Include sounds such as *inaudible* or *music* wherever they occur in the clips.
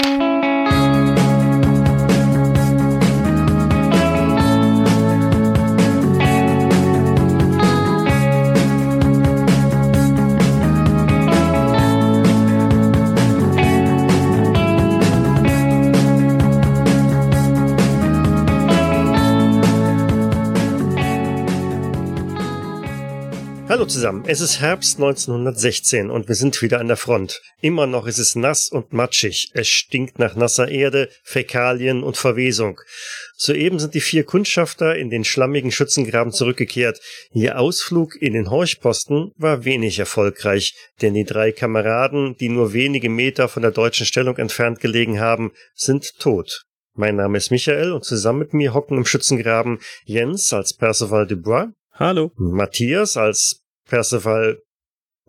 Hallo zusammen, es ist Herbst 1916 und wir sind wieder an der Front. Immer noch ist es nass und matschig. Es stinkt nach nasser Erde, Fäkalien und Verwesung. Soeben sind die vier Kundschafter in den schlammigen Schützengraben zurückgekehrt. Ihr Ausflug in den Horchposten war wenig erfolgreich, denn die drei Kameraden, die nur wenige Meter von der deutschen Stellung entfernt gelegen haben, sind tot. Mein Name ist Michael und zusammen mit mir hocken im Schützengraben Jens als Percival Dubois. Hallo. Matthias als Percival,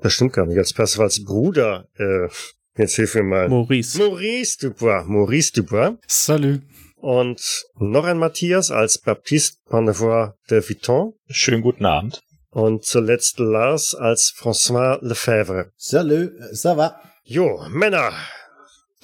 das stimmt gar nicht, als Percivals Bruder, äh, jetzt hilf mir mal. Maurice. Maurice Dubois, Maurice Dubois. Salut. Und noch ein Matthias als Baptiste Pannevoix de Vuitton. Schönen guten Abend. Und zuletzt Lars als François Lefebvre. Salut, ça va? Jo, Männer,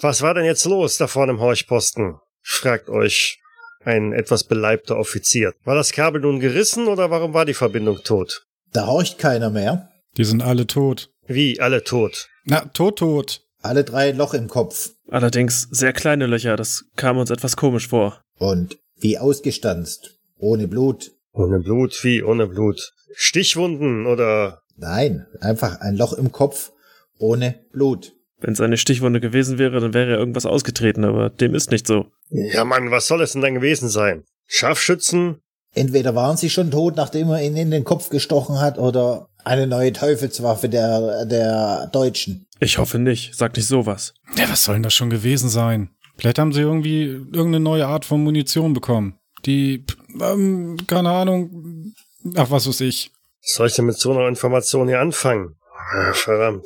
was war denn jetzt los da vorne im Horchposten? Fragt euch ein etwas beleibter Offizier. War das Kabel nun gerissen oder warum war die Verbindung tot? Da horcht keiner mehr. Die sind alle tot. Wie, alle tot? Na, tot, tot. Alle drei ein Loch im Kopf. Allerdings sehr kleine Löcher, das kam uns etwas komisch vor. Und wie ausgestanzt. Ohne Blut. Ohne Blut, wie ohne Blut? Stichwunden oder? Nein, einfach ein Loch im Kopf. Ohne Blut. Wenn es eine Stichwunde gewesen wäre, dann wäre irgendwas ausgetreten, aber dem ist nicht so. Ja, Mann, was soll es denn dann gewesen sein? Scharfschützen? Entweder waren sie schon tot, nachdem er ihn in den Kopf gestochen hat, oder eine neue Teufelswaffe der, der Deutschen. Ich hoffe nicht. Sag nicht sowas. Ja, was soll denn das schon gewesen sein? Vielleicht haben sie irgendwie irgendeine neue Art von Munition bekommen. Die, ähm, keine Ahnung, ach, was weiß ich. Was soll ich denn mit so einer Information hier anfangen? Ah, Verdammt.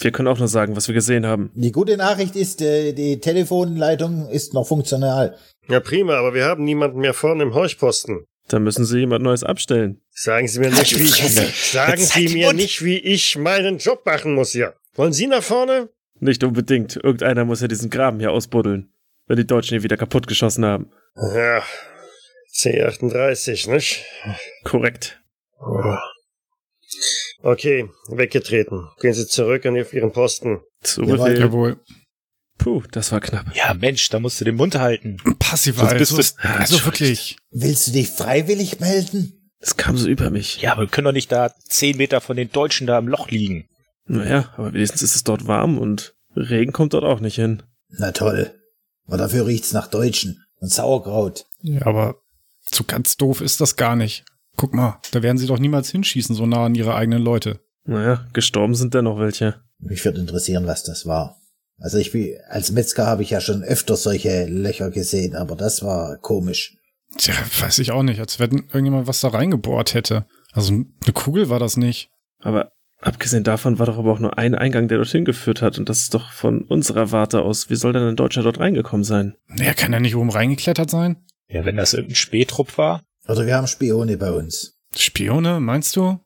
Wir können auch nur sagen, was wir gesehen haben. Die gute Nachricht ist, äh, die Telefonleitung ist noch funktional. Ja, prima, aber wir haben niemanden mehr vorne im Horchposten. Da müssen sie jemand Neues abstellen. Sagen Sie mir nicht, wie ich, sagen Sie mir nicht, wie ich meinen Job machen muss hier. Wollen Sie nach vorne? Nicht unbedingt. Irgendeiner muss ja diesen Graben hier ausbuddeln. Wenn die Deutschen ihn wieder kaputt geschossen haben. Ja, C38, nicht? Korrekt. Okay, weggetreten. Gehen Sie zurück an Ihren Posten. Zu Jawohl. Befehl. Jawohl. Puh, das war knapp. Ja, Mensch, da musst du den Mund halten. Passiv Sonst bist also, du- also wirklich. Willst du dich freiwillig melden? Es kam so über mich. Ja, aber wir können doch nicht da zehn Meter von den Deutschen da im Loch liegen. Naja, aber wenigstens ist es dort warm und Regen kommt dort auch nicht hin. Na toll. Aber dafür riecht's nach Deutschen und Sauerkraut. Ja, aber so ganz doof ist das gar nicht. Guck mal, da werden sie doch niemals hinschießen, so nah an ihre eigenen Leute. Naja, gestorben sind dennoch welche. Mich würde interessieren, was das war. Also ich bin, als Metzger habe ich ja schon öfter solche Löcher gesehen, aber das war komisch. Tja, weiß ich auch nicht, als wenn irgendjemand was da reingebohrt hätte. Also eine Kugel war das nicht. Aber abgesehen davon war doch aber auch nur ein Eingang, der dorthin geführt hat. Und das ist doch von unserer Warte aus. Wie soll denn ein Deutscher dort reingekommen sein? Naja, kann er nicht oben reingeklettert sein? Ja, wenn das irgendein Spähtrupp war. Oder wir haben Spione bei uns. Spione, meinst du?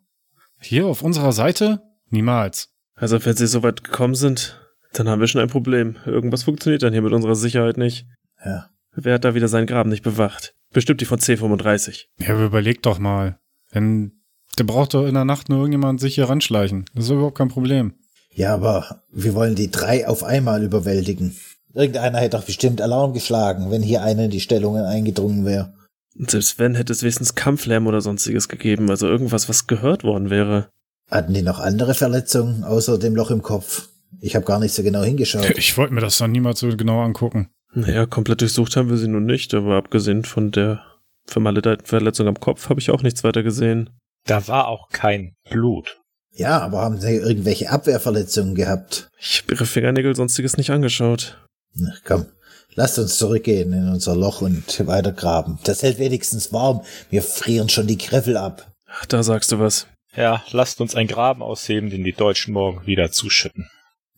Hier auf unserer Seite? Niemals. Also wenn sie so weit gekommen sind, dann haben wir schon ein Problem. Irgendwas funktioniert dann hier mit unserer Sicherheit nicht. Ja. Wer hat da wieder seinen Graben nicht bewacht? Bestimmt die von C35. Ja, aber überleg doch mal. Wenn, der braucht doch in der Nacht nur irgendjemand sich hier ranschleichen. Das ist doch überhaupt kein Problem. Ja, aber wir wollen die drei auf einmal überwältigen. Irgendeiner hätte doch bestimmt Alarm geschlagen, wenn hier einer in die Stellungen eingedrungen wäre. Und selbst wenn, hätte es wenigstens Kampflärm oder sonstiges gegeben. Also irgendwas, was gehört worden wäre. Hatten die noch andere Verletzungen außer dem Loch im Kopf? Ich habe gar nicht so genau hingeschaut. Ich wollte mir das dann niemals so genau angucken. Naja, komplett durchsucht haben wir sie nun nicht, aber abgesehen von der vermaledeiten Verletzung am Kopf habe ich auch nichts weiter gesehen. Da war auch kein Blut. Ja, aber haben sie irgendwelche Abwehrverletzungen gehabt? Ich habe ihre Fingernägel sonstiges nicht angeschaut. Na, komm, lasst uns zurückgehen in unser Loch und weitergraben. Das hält wenigstens warm. Wir frieren schon die Griffel ab. Ach, da sagst du was. Ja, lasst uns einen Graben ausheben, den die Deutschen morgen wieder zuschütten.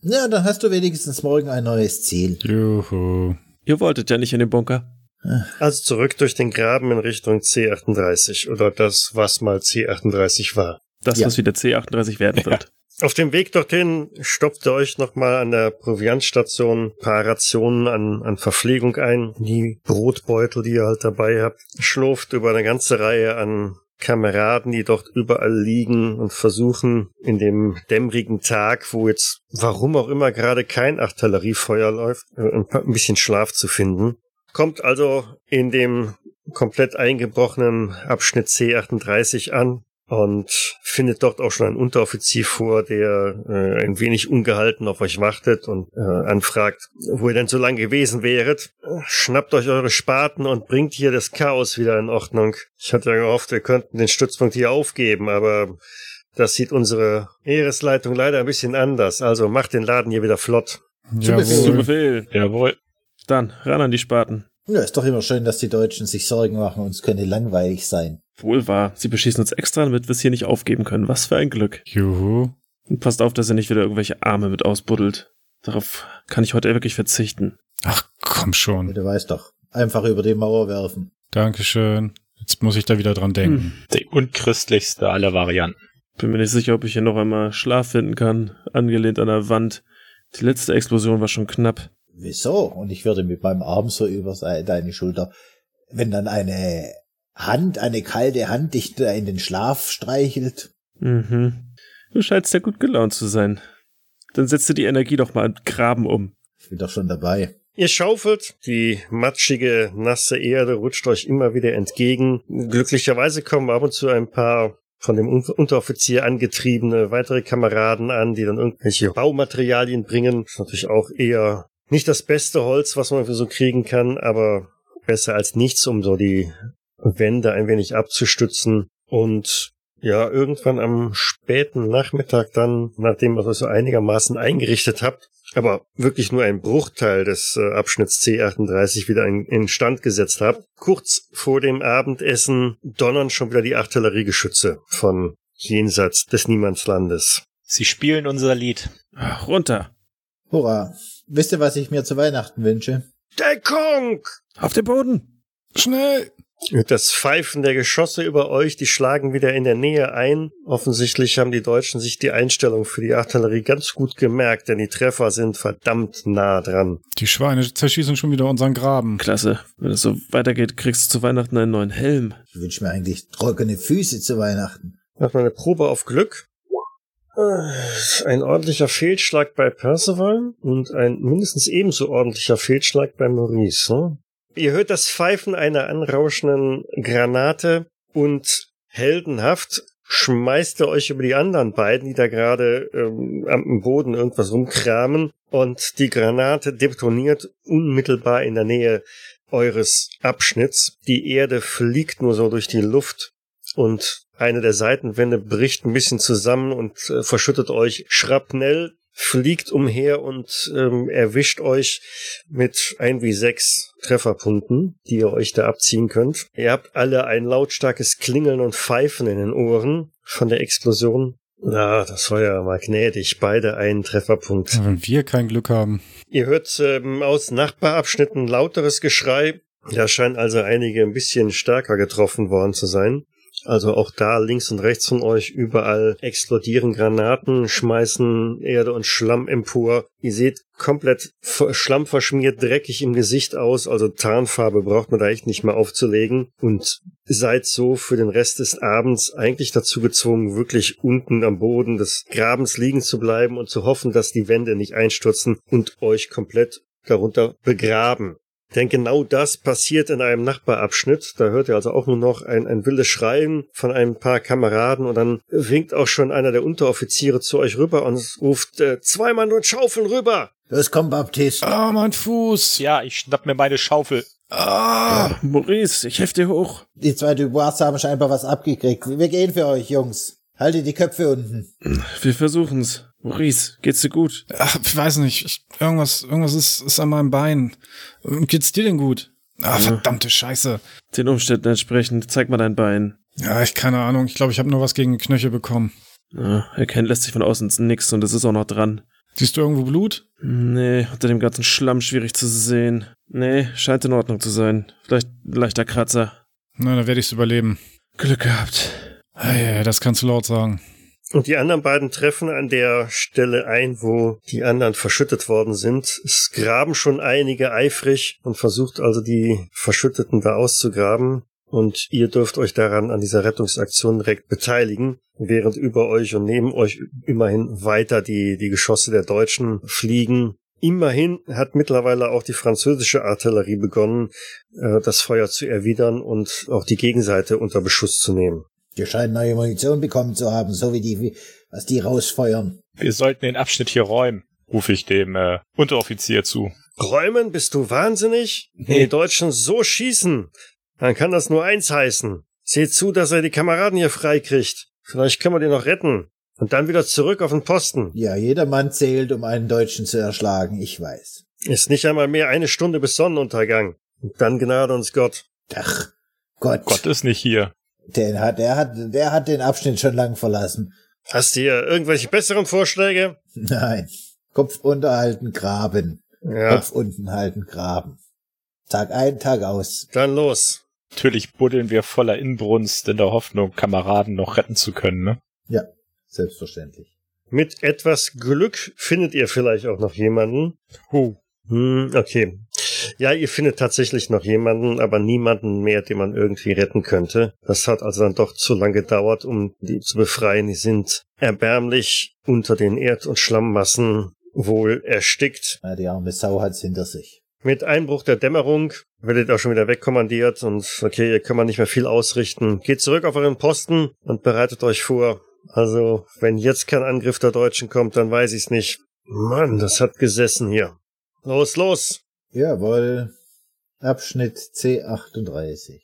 Ja, dann hast du wenigstens morgen ein neues Ziel. Juhu. Ihr wolltet ja nicht in den Bunker. Also zurück durch den Graben in Richtung C38 oder das, was mal C38 war. Das, Ja. was wieder C38 werden *laughs* wird. Auf dem Weg dorthin stopft ihr euch nochmal an der Proviantstation ein paar Rationen an, an Verpflegung ein, die Brotbeutel, die ihr halt dabei habt, schlurft über eine ganze Reihe an Kameraden, die dort überall liegen und versuchen, in dem dämmerigen Tag, wo jetzt, warum auch immer, gerade kein Artilleriefeuer läuft, äh, ein bisschen Schlaf zu finden. Kommt also in dem komplett eingebrochenen Abschnitt C38 an, und findet dort auch schon einen Unteroffizier vor, der äh, ein wenig ungehalten auf euch wartet und äh, anfragt, wo ihr denn so lange gewesen wäret. Schnappt euch eure Spaten und bringt hier das Chaos wieder in Ordnung. Ich hatte ja gehofft, wir könnten den Stützpunkt hier aufgeben, aber das sieht unsere Heeresleitung leider ein bisschen anders. Also macht den Laden hier wieder flott. Befehl. Zu Befehl. Jawohl. Dann ran an die Spaten. Ja, ist doch immer schön, dass die Deutschen sich Sorgen machen, uns könnte langweilig sein. Wohl wahr. Sie beschießen uns extra, damit wir es hier nicht aufgeben können. Was für ein Glück. Juhu. Und passt auf, dass er nicht wieder irgendwelche Arme mit ausbuddelt. Darauf kann ich heute wirklich verzichten. Ach, komm schon. Du weißt doch. Einfach über die Mauer werfen. Dankeschön. Jetzt muss ich da wieder dran denken. Hm. Die unchristlichste aller Varianten. Bin mir nicht sicher, ob ich hier noch einmal Schlaf finden kann, angelehnt an der Wand. Die letzte Explosion war schon knapp. Wieso? Und ich würde mit meinem Arm so über deine Schulter. Wenn dann eine Hand, eine kalte Hand dich da in den Schlaf streichelt. Mhm. Du scheinst ja gut gelaunt zu sein. Dann setzt du die Energie doch mal an Graben um. Ich bin doch schon dabei. Ihr schaufelt, die matschige, nasse Erde rutscht euch immer wieder entgegen. Glücklicherweise kommen ab und zu ein paar von dem Unteroffizier angetriebene weitere Kameraden an, die dann irgendwelche Baumaterialien bringen. Das ist natürlich auch eher nicht das beste Holz, was man für so kriegen kann, aber besser als nichts, um so die Wände ein wenig abzustützen und ja, irgendwann am späten Nachmittag dann, nachdem ihr das so einigermaßen eingerichtet habt, aber wirklich nur ein Bruchteil des äh, Abschnitts C38 wieder in, in Stand gesetzt habt, kurz vor dem Abendessen donnern schon wieder die Artilleriegeschütze von jenseits des Niemandslandes. Sie spielen unser Lied. Ach, runter. Hurra. Wisst ihr, was ich mir zu Weihnachten wünsche? Deckung! Auf den Boden! Schnell! Das Pfeifen der Geschosse über euch, die schlagen wieder in der Nähe ein. Offensichtlich haben die Deutschen sich die Einstellung für die Artillerie ganz gut gemerkt, denn die Treffer sind verdammt nah dran. Die Schweine zerschießen schon wieder unseren Graben. Klasse. Wenn es so weitergeht, kriegst du zu Weihnachten einen neuen Helm. Ich wünsche mir eigentlich trockene Füße zu Weihnachten. Mach mal eine Probe auf Glück. Ein ordentlicher Fehlschlag bei Percival und ein mindestens ebenso ordentlicher Fehlschlag bei Maurice. Ne? Ihr hört das Pfeifen einer anrauschenden Granate und heldenhaft schmeißt ihr euch über die anderen beiden, die da gerade ähm, am Boden irgendwas rumkramen und die Granate detoniert unmittelbar in der Nähe eures Abschnitts. Die Erde fliegt nur so durch die Luft und eine der Seitenwände bricht ein bisschen zusammen und äh, verschüttet euch Schrapnell fliegt umher und ähm, erwischt euch mit ein wie sechs Trefferpunkten, die ihr euch da abziehen könnt. Ihr habt alle ein lautstarkes Klingeln und Pfeifen in den Ohren von der Explosion. Na, das war ja mal gnädig. Beide einen Trefferpunkt. Ja, wenn wir kein Glück haben. Ihr hört ähm, aus Nachbarabschnitten lauteres Geschrei. Da scheinen also einige ein bisschen stärker getroffen worden zu sein. Also auch da links und rechts von euch überall explodieren Granaten, schmeißen Erde und Schlamm empor. Ihr seht komplett schlammverschmiert, dreckig im Gesicht aus, also Tarnfarbe braucht man da echt nicht mehr aufzulegen und seid so für den Rest des Abends eigentlich dazu gezwungen, wirklich unten am Boden des Grabens liegen zu bleiben und zu hoffen, dass die Wände nicht einstürzen und euch komplett darunter begraben. Denn genau das passiert in einem Nachbarabschnitt. Da hört ihr also auch nur noch ein, ein wildes Schreien von ein paar Kameraden und dann winkt auch schon einer der Unteroffiziere zu euch rüber und ruft äh, zwei Mann und Schaufeln rüber. Los, komm, Baptist. Ah, mein Fuß. Ja, ich schnapp mir meine Schaufel. Ah. Ja, Maurice, ich helfe dir hoch. Die zwei Dubois haben scheinbar was abgekriegt. Wir gehen für euch, Jungs. Haltet die Köpfe unten. Wir versuchen's. Maurice, geht's dir gut? Ach, ich weiß nicht. Ich, irgendwas, irgendwas ist, ist an meinem Bein. Geht's dir denn gut? Ah, verdammte Scheiße. Den Umständen entsprechend, zeig mal dein Bein. Ja, ich keine Ahnung. Ich glaube, ich habe nur was gegen Knöchel bekommen. Ja, erkennen lässt sich von außen nix und es ist auch noch dran. Siehst du irgendwo Blut? Nee, unter dem ganzen Schlamm schwierig zu sehen. Nee, scheint in Ordnung zu sein. Vielleicht ein leichter Kratzer. Na, dann werde ich's überleben. Glück gehabt. Ah, ja, das kannst du laut sagen. Und die anderen beiden treffen an der Stelle ein, wo die anderen verschüttet worden sind. Es graben schon einige eifrig und versucht also die Verschütteten da auszugraben. Und ihr dürft euch daran an dieser Rettungsaktion direkt beteiligen, während über euch und neben euch immerhin weiter die, die Geschosse der Deutschen fliegen. Immerhin hat mittlerweile auch die französische Artillerie begonnen, äh, das Feuer zu erwidern und auch die Gegenseite unter Beschuss zu nehmen. Die scheinen neue Munition bekommen zu haben, so wie die, was die rausfeuern. Wir sollten den Abschnitt hier räumen, rufe ich dem äh, Unteroffizier zu. Räumen? Bist du wahnsinnig? Wenn die Deutschen so schießen, dann kann das nur eins heißen. Seht zu, dass er die Kameraden hier freikriegt. Vielleicht können wir den noch retten. Und dann wieder zurück auf den Posten. Ja, jeder Mann zählt, um einen Deutschen zu erschlagen, ich weiß. Ist nicht einmal mehr eine Stunde bis Sonnenuntergang. Und dann gnade uns Gott. Ach, Gott. Gott ist nicht hier. Den hat, der hat, der hat den Abschnitt schon lang verlassen. Hast du hier irgendwelche besseren Vorschläge? Nein. Kopf unterhalten, graben. Ja, Kopf unten halten, graben. Tag ein, Tag aus. dann los. Natürlich buddeln wir voller Inbrunst in der Hoffnung, Kameraden noch retten zu können, ne? Ja, selbstverständlich. Mit etwas Glück findet ihr vielleicht auch noch jemanden. Huh. Hm, okay. Ja, ihr findet tatsächlich noch jemanden, aber niemanden mehr, den man irgendwie retten könnte. Das hat also dann doch zu lange gedauert, um die zu befreien. Die sind erbärmlich unter den Erd- und Schlammmassen wohl erstickt. Na, die arme Sau hat's hinter sich. Mit Einbruch der Dämmerung werdet ihr auch schon wieder wegkommandiert und okay, hier kann man nicht mehr viel ausrichten. Geht zurück auf euren Posten und bereitet euch vor. Also, wenn jetzt kein Angriff der Deutschen kommt, dann weiß ich's nicht. Mann, das hat gesessen hier. Los, los! Jawohl. Abschnitt C38.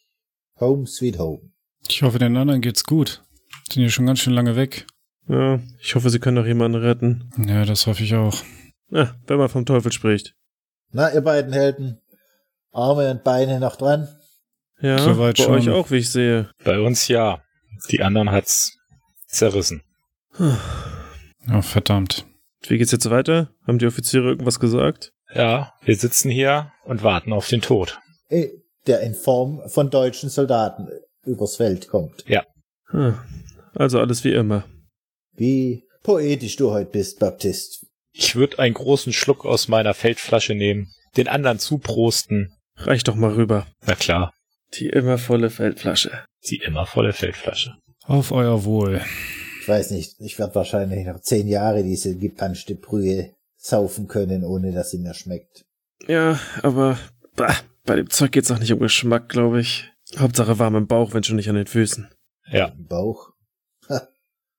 Home sweet home. Ich hoffe, den anderen geht's gut. Sind ja schon ganz schön lange weg. Ja, ich hoffe, sie können noch jemanden retten. Ja, das hoffe ich auch. Na, wenn man vom Teufel spricht. Na, ihr beiden Helden. Arme und Beine noch dran? Ja, Soweit bei schon. euch auch, wie ich sehe. Bei uns ja. Die anderen hat's zerrissen. Oh, verdammt. Wie geht's jetzt weiter? Haben die Offiziere irgendwas gesagt? Ja, wir sitzen hier und warten auf den Tod. Eh, Der in Form von deutschen Soldaten übers Feld kommt. Hm. Also alles wie immer. Wie poetisch du heute bist, Baptist. Ich würde einen großen Schluck aus meiner Feldflasche nehmen, den anderen zuprosten. Reich doch mal rüber. Na klar, Die immer volle Feldflasche. die immer volle Feldflasche. Auf euer Wohl. Ich weiß nicht, ich werde wahrscheinlich noch zehn Jahre diese gepanschte Brühe saufen können, ohne dass sie mir schmeckt. Ja, aber bah, bei dem Zeug geht's auch nicht um Geschmack, glaube ich. Hauptsache warm im Bauch, wenn schon nicht an den Füßen. Ja, Im Bauch.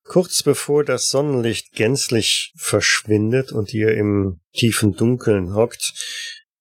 Kurz bevor das Sonnenlicht gänzlich verschwindet und ihr im tiefen Dunkeln hockt,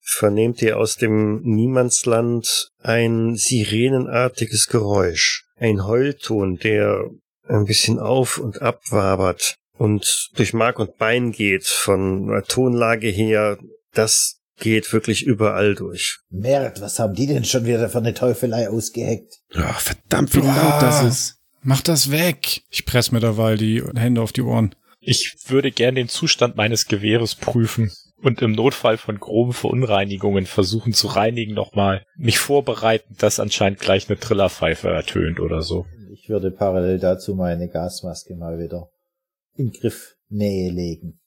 vernehmt ihr aus dem Niemandsland ein sirenenartiges Geräusch. Ein Heulton, der ein bisschen auf und ab wabert und durch Mark und Bein geht von der Tonlage her. Das geht wirklich überall durch. Mert, was haben die denn schon wieder für eine Teufelei ausgeheckt? Oh, verdammt, wie laut das ist. Mach das weg. Ich press mir derweil die Hände auf die Ohren. ich würde gern den Zustand meines Gewehres prüfen und im Notfall von groben Verunreinigungen versuchen zu reinigen nochmal. Mich vorbereiten, dass anscheinend gleich eine Trillerpfeife ertönt oder so. Ich würde parallel dazu meine Gasmaske mal wieder in Griffnähe legen.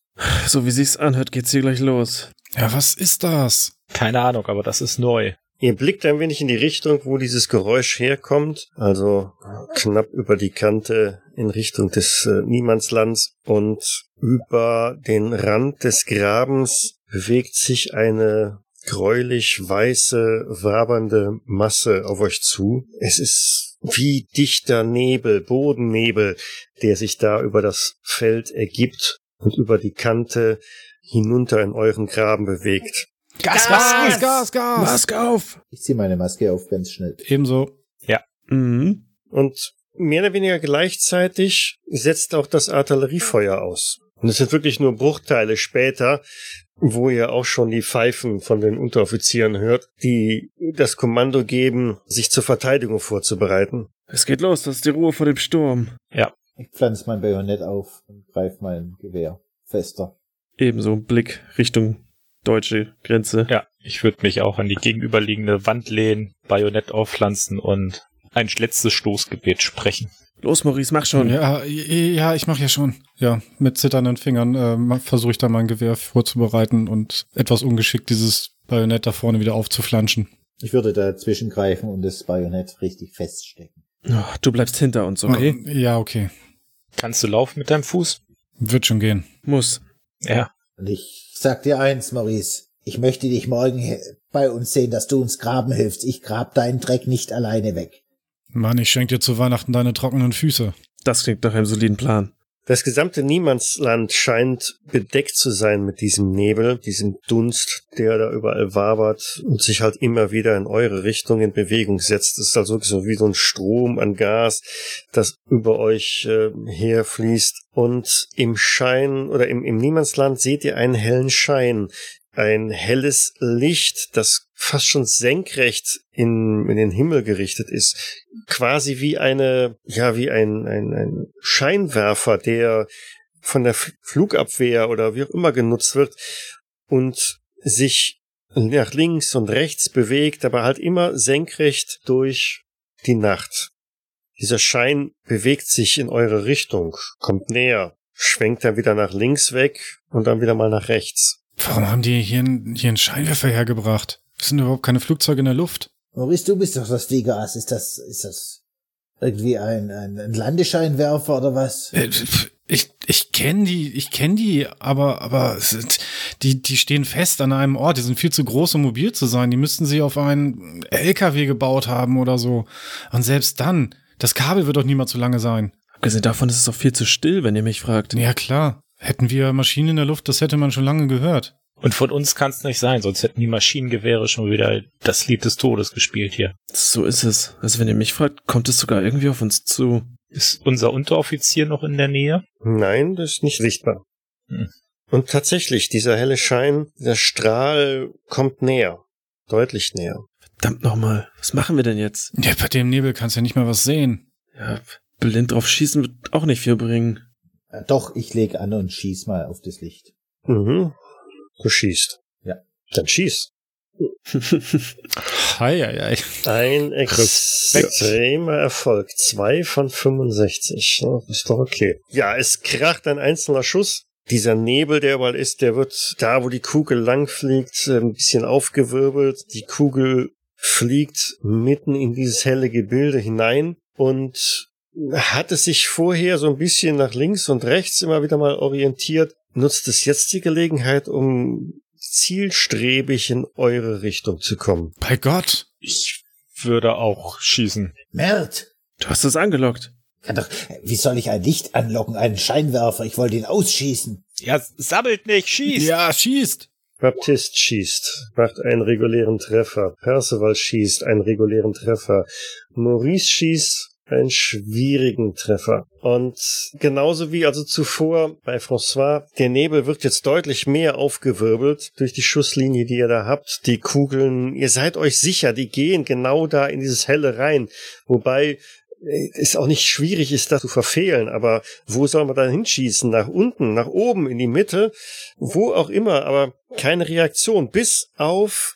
So wie sich's anhört, geht's hier gleich los. Ja, was ist das? Keine Ahnung, aber das ist neu. Ihr blickt ein wenig in die Richtung, wo dieses Geräusch herkommt, also knapp über die Kante in Richtung des äh, Niemandslands und über den Rand des Grabens bewegt sich eine gräulich weiße, wabernde Masse auf euch zu. Es ist wie dichter Nebel, Bodennebel, der sich da über das Feld ergibt und über die Kante hinunter in euren Graben bewegt. Gas, Gas, Gas, Gas! Maske auf! Ich ziehe meine Maske auf ganz schnell. Ebenso. Mhm. Und mehr oder weniger gleichzeitig setzt auch das Artilleriefeuer aus. Und es sind wirklich nur Bruchteile später, wo ihr auch schon die Pfeifen von den Unteroffizieren hört, die das Kommando geben, sich zur Verteidigung vorzubereiten. Es geht los, das ist die Ruhe vor dem Sturm. Ich pflanze mein Bajonett auf und greife mein Gewehr fester. Ebenso ein Blick Richtung deutsche Grenze. Ja, ich würde mich auch an die gegenüberliegende Wand lehnen, Bajonett aufpflanzen und ein letztes Stoßgebet sprechen. Los, Maurice, mach schon. Ja, ja, ich mache ja schon. Ja, mit zitternden Fingern äh, versuche ich da mein Gewehr vorzubereiten und etwas ungeschickt dieses Bajonett da vorne wieder aufzuflanschen. Ich würde dazwischen greifen und das Bajonett richtig feststecken. Oh, du bleibst hinter uns, okay? Ja, okay. Kannst du laufen mit deinem Fuß? Wird schon gehen. Muss. Ja. Und ich sag dir eins, Maurice. Ich möchte dich morgen bei uns sehen, dass du uns graben hilfst. Ich grab deinen Dreck nicht alleine weg. Mann, ich schenk dir zu Weihnachten deine trockenen Füße. Das klingt nach einem soliden Plan. Das gesamte Niemandsland scheint bedeckt zu sein mit diesem Nebel, diesem Dunst, der da überall wabert und sich halt immer wieder in eure Richtung in Bewegung setzt. Das ist also wirklich so wie so ein Strom an Gas, das über euch äh, herfließt. Und im Schein oder im, im Niemandsland seht ihr einen hellen Schein, ein helles Licht, das fast schon senkrecht in, in den Himmel gerichtet ist. Quasi wie eine, ja, wie ein, ein, ein Scheinwerfer, der von der Flugabwehr oder wie auch immer genutzt wird und sich nach links und rechts bewegt, aber halt immer senkrecht durch die Nacht. Dieser Schein bewegt sich in eure Richtung, kommt näher, schwenkt dann wieder nach links weg und dann wieder mal nach rechts. Warum haben die hier, einen- hier einen Scheinwerfer hergebracht? Es sind überhaupt keine Flugzeuge in der Luft. Maurice, du bist doch das Fliegerass. Ist das, ist das irgendwie ein, ein, ein Landescheinwerfer oder was? Äh, Ich, ich kenne die, ich kenne die, aber, aber die, die stehen fest an einem Ort. Die sind viel zu groß, um mobil zu sein. Die müssten sie auf einen LKW gebaut haben oder so. Und selbst dann, das Kabel wird doch niemals so lange sein. Abgesehen davon ist es auch viel zu still, wenn ihr mich fragt. Ja, klar. Hätten wir Maschinen in der Luft, das hätte man schon lange gehört. Und von uns kann es nicht sein, sonst hätten die Maschinengewehre schon wieder das Lied des Todes gespielt hier. So ist es. Also wenn ihr mich fragt, kommt es sogar irgendwie auf uns zu. Ist unser Unteroffizier noch in der Nähe? Nein, das ist nicht sichtbar. Hm. Und tatsächlich, dieser helle Schein, der Strahl kommt näher. Deutlich näher. Verdammt nochmal. Was machen wir denn jetzt? Ja, bei dem Nebel kannst du ja nicht mehr was sehen. Ja, blind drauf schießen wird auch nicht viel bringen. Äh, Doch, ich leg an und schieß mal auf das Licht. Mhm. Du schießt. Ja. Dann schieß. *laughs* Hei, hei, hei. Ein extremer Erfolg. Zwei von 65. Ja, ist doch okay. Ja, es kracht ein einzelner Schuss. Dieser Nebel, der überall ist, der wird da, wo die Kugel langfliegt, ein bisschen aufgewirbelt. Die Kugel fliegt mitten in dieses helle Gebilde hinein und hat es sich vorher so ein bisschen nach links und rechts immer wieder mal orientiert, nutzt es jetzt die Gelegenheit, um zielstrebig in eure Richtung zu kommen. Bei Gott. Ich würde auch schießen. Mert! Du hast es angelockt. Kann doch, wie soll ich ein Licht anlocken, einen Scheinwerfer? Ich wollte ihn ausschießen. Ja, sammelt nicht, schießt! Ja, schießt. Baptist schießt, macht einen regulären Treffer. Percival schießt einen regulären Treffer. Maurice schießt einen schwierigen Treffer. Und genauso wie also zuvor bei François, der Nebel wird jetzt deutlich mehr aufgewirbelt durch die Schusslinie, die ihr da habt. Die Kugeln, ihr seid euch sicher, die gehen genau da in dieses Helle rein. Wobei äh, es auch nicht schwierig ist, das zu verfehlen, aber wo soll man dann hinschießen? Nach unten, nach oben, in die Mitte, wo auch immer, aber keine Reaktion, bis auf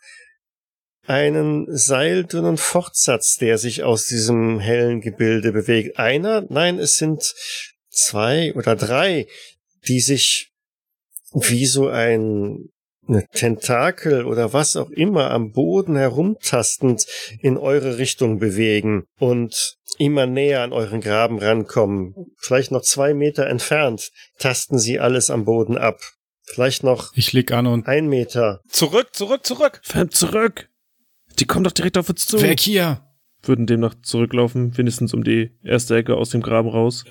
einen seildünnen Fortsatz, der sich aus diesem hellen Gebilde bewegt. Einer, nein, es sind zwei oder drei, die sich wie so ein eine Tentakel oder was auch immer am Boden herumtastend in eure Richtung bewegen und immer näher an euren Graben rankommen. Vielleicht noch zwei Meter entfernt tasten sie alles am Boden ab. Vielleicht noch Ich leg an und ein Meter. Zurück, zurück, zurück! Verdammt zurück! Die kommen doch direkt auf uns zu. weg hier. Würden demnach zurücklaufen, wenigstens um die erste Ecke aus dem Graben raus.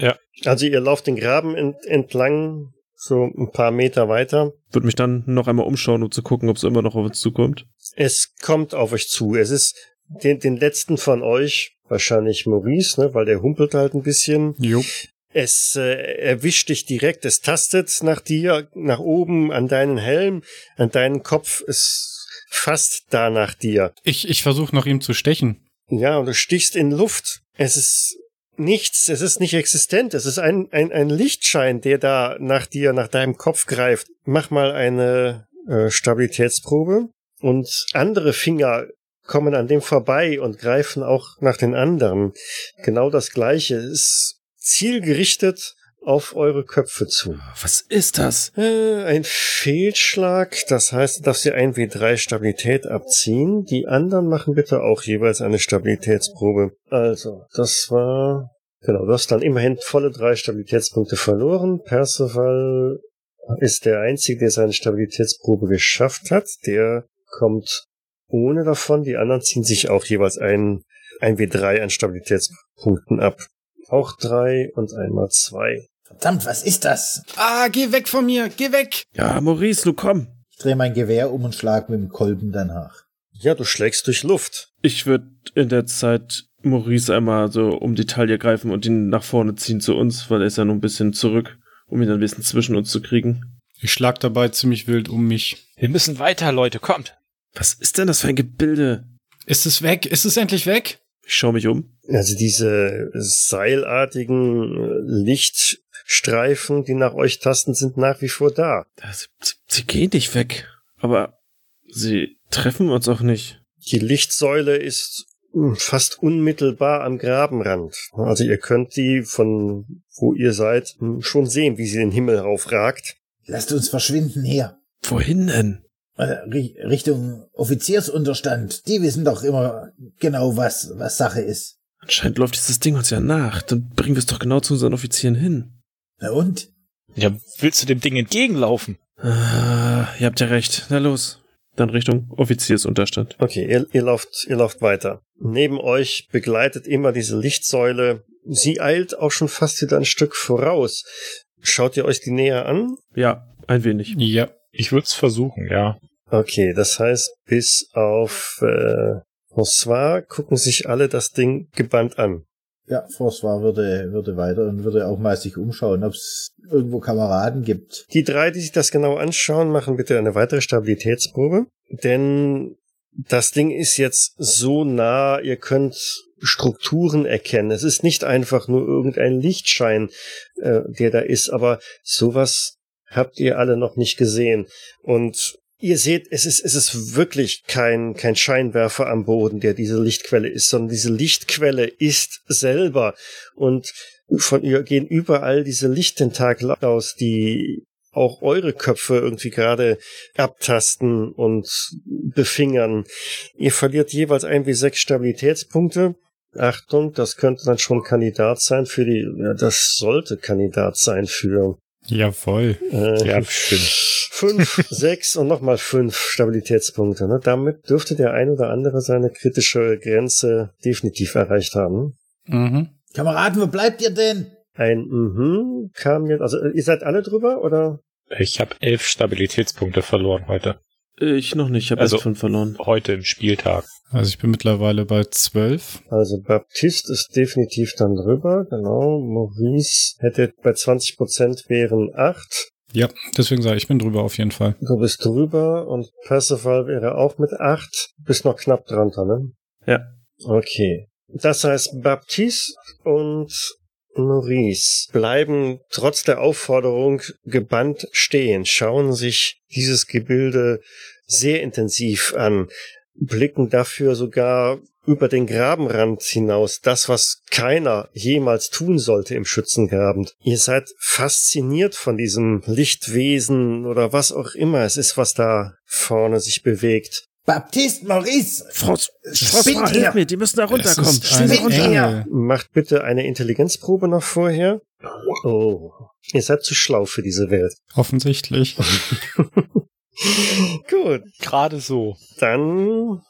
Also ihr lauft den Graben ent entlang, so ein paar Meter weiter. Würde mich dann noch einmal umschauen, um zu gucken, ob es immer noch auf uns zukommt. Es kommt auf euch zu. Es ist den, den letzten von euch, wahrscheinlich Maurice, ne, weil der humpelt halt ein bisschen. Jo. Es äh, erwischt dich direkt, es tastet nach dir, nach oben, an deinen Helm, an deinen Kopf, es fasst da nach dir. Ich, ich versuche nach ihm zu stechen. Ja, und du stichst in Luft. Es ist nichts, es ist nicht existent. Es ist ein, ein, ein Lichtschein, der da nach dir, nach deinem Kopf greift. Mach mal eine äh, Stabilitätsprobe. Und andere Finger kommen an dem vorbei und greifen auch nach den anderen. Genau das gleiche. Es zielgerichtet auf eure Köpfe zu. Was ist das? Äh, ein Fehlschlag, das heißt, dass ihr ein W3 Stabilität abziehen. Die anderen machen bitte auch jeweils eine Stabilitätsprobe. Also, das war Genau, du hast dann immerhin volle drei Stabilitätspunkte verloren. Percival ist der Einzige, der seine Stabilitätsprobe geschafft hat. Der kommt ohne davon. Die anderen ziehen sich auch jeweils ein, ein W3 an Stabilitätspunkten ab. Auch drei und einmal zwei. Verdammt, was ist das? Ah, geh weg von mir, geh weg! Ja, Maurice, du komm. Ich drehe mein Gewehr um und schlag mit dem Kolben danach. Ja, du schlägst durch Luft. Ich würde in der Zeit Maurice einmal so um die Taille greifen und ihn nach vorne ziehen zu uns, weil er ist ja noch ein bisschen zurück, um ihn ein bisschen zwischen uns zu kriegen. Ich schlag dabei ziemlich wild um mich. Wir müssen weiter, Leute, kommt. Was ist denn das für ein Gebilde? Ist es weg? Ist es endlich weg? Ich schaue mich um. Also diese seilartigen äh, Lichtstreifen, die nach euch tasten, sind nach wie vor da. Das, sie, gehen nicht weg, aber sie treffen uns auch nicht. Die Lichtsäule ist hm, fast unmittelbar am Grabenrand. Also ihr könnt die von wo ihr seid hm, schon sehen, wie sie den Himmel raufragt. Lasst uns verschwinden hier. Wohin denn? Äh, Ri- Richtung Offiziersunterstand. Die wissen doch immer genau, was, was Sache ist. Anscheinend läuft dieses Ding uns ja nach. Dann bringen wir es doch genau zu unseren Offizieren hin. Na und? Ja, willst du dem Ding entgegenlaufen? Ah, ihr habt ja recht. Na los. Dann Richtung Offiziersunterstand. Okay, ihr, ihr lauft, ihr lauft weiter. Neben euch begleitet immer diese Lichtsäule. Sie eilt auch schon fast wieder ein Stück voraus. Schaut ihr euch die näher an? Ja, ein wenig. Ja. Ich würde es versuchen, ja. Okay, das heißt, bis auf äh, François gucken sich alle das Ding gebannt an. Ja, François würde, würde weiter und würde auch mal sich umschauen, ob es irgendwo Kameraden gibt. Die drei, die sich das genau anschauen, machen bitte eine weitere Stabilitätsprobe. Denn das Ding ist jetzt so nah, ihr könnt Strukturen erkennen. Es ist nicht einfach nur irgendein Lichtschein, äh, der da ist, aber sowas habt ihr alle noch nicht gesehen. Und ihr seht, es ist, es ist wirklich kein, kein Scheinwerfer am Boden, der diese Lichtquelle ist, sondern diese Lichtquelle ist selber. Und von ihr gehen überall diese Lichttentakel aus, die auch eure Köpfe irgendwie gerade abtasten und befingern. Ihr verliert jeweils ein wie sechs Stabilitätspunkte. Achtung, das könnte dann schon Kandidat sein für die, ja, das sollte Kandidat sein für Jawohl. äh, Ja, stimmt. Fünf, *laughs* sechs und nochmal fünf Stabilitätspunkte. Ne? Damit dürfte der ein oder andere seine kritische Grenze definitiv erreicht haben. Mhm. Kameraden, wo bleibt ihr denn? Ein mhm kam jetzt, also äh, ihr seid alle drüber oder? Ich habe elf Stabilitätspunkte verloren heute. Ich noch nicht, ich habe Also- erst fünf verloren. Heute im Spieltag. Also ich bin mittlerweile bei zwölf. Also Baptiste ist definitiv dann drüber, genau. Maurice hätte bei 20 Prozent wären acht. Ja, deswegen sage ich, ich bin drüber auf jeden Fall. Du bist drüber und Percival wäre auch mit acht. Bist noch knapp drunter, ne? Ja. Okay. Das heißt, Baptiste und Maurice bleiben trotz der Aufforderung gebannt stehen, schauen sich dieses Gebilde sehr intensiv an, blicken dafür sogar über den Grabenrand hinaus, das, was keiner jemals tun sollte im Schützengraben. Ihr seid fasziniert von diesem Lichtwesen oder was auch immer es ist, was da vorne sich bewegt. Baptiste, Maurice! Frost, Spinnt hilf her! mir, die müssen da runterkommen. Spinnt! Engel. Macht bitte eine Intelligenzprobe noch vorher. Oh, ihr seid zu schlau für diese Welt. Offensichtlich. *laughs* Gut, Gerade so. dann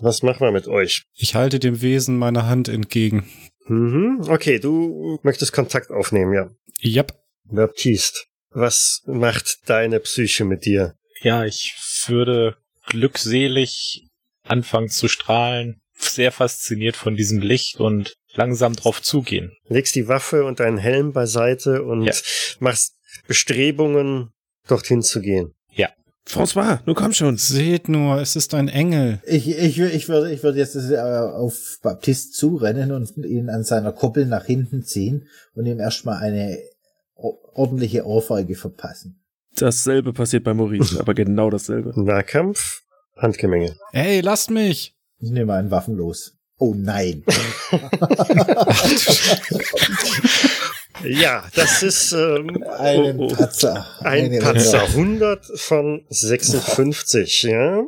was machen wir mit euch? Ich halte dem Wesen meine Hand entgegen. Mhm. Okay, du möchtest Kontakt aufnehmen, ja. Yep. Baptiste, was macht deine Psyche mit dir? Ja, ich würde glückselig anfangen zu strahlen, sehr fasziniert von diesem Licht und langsam drauf zugehen. Legst die Waffe und deinen Helm beiseite und Ja. machst Bestrebungen, dorthin zu gehen. François, nun komm schon. Seht nur, es ist ein Engel. Ich, ich, ich würde, ich würde jetzt äh, auf Baptiste zurennen und ihn an seiner Kuppel nach hinten ziehen und ihm erstmal eine ordentliche Ohrfeige verpassen. Dasselbe passiert bei Maurice, aber genau dasselbe. *laughs* Nahkampf, Handgemenge. Ey, lasst mich! Ich nehme einen Waffen los. Oh nein. *laughs* *laughs* Ja, das ist ähm, Einen oh, oh. Patzer. ein Eine Patzer. 100 von 56, ja.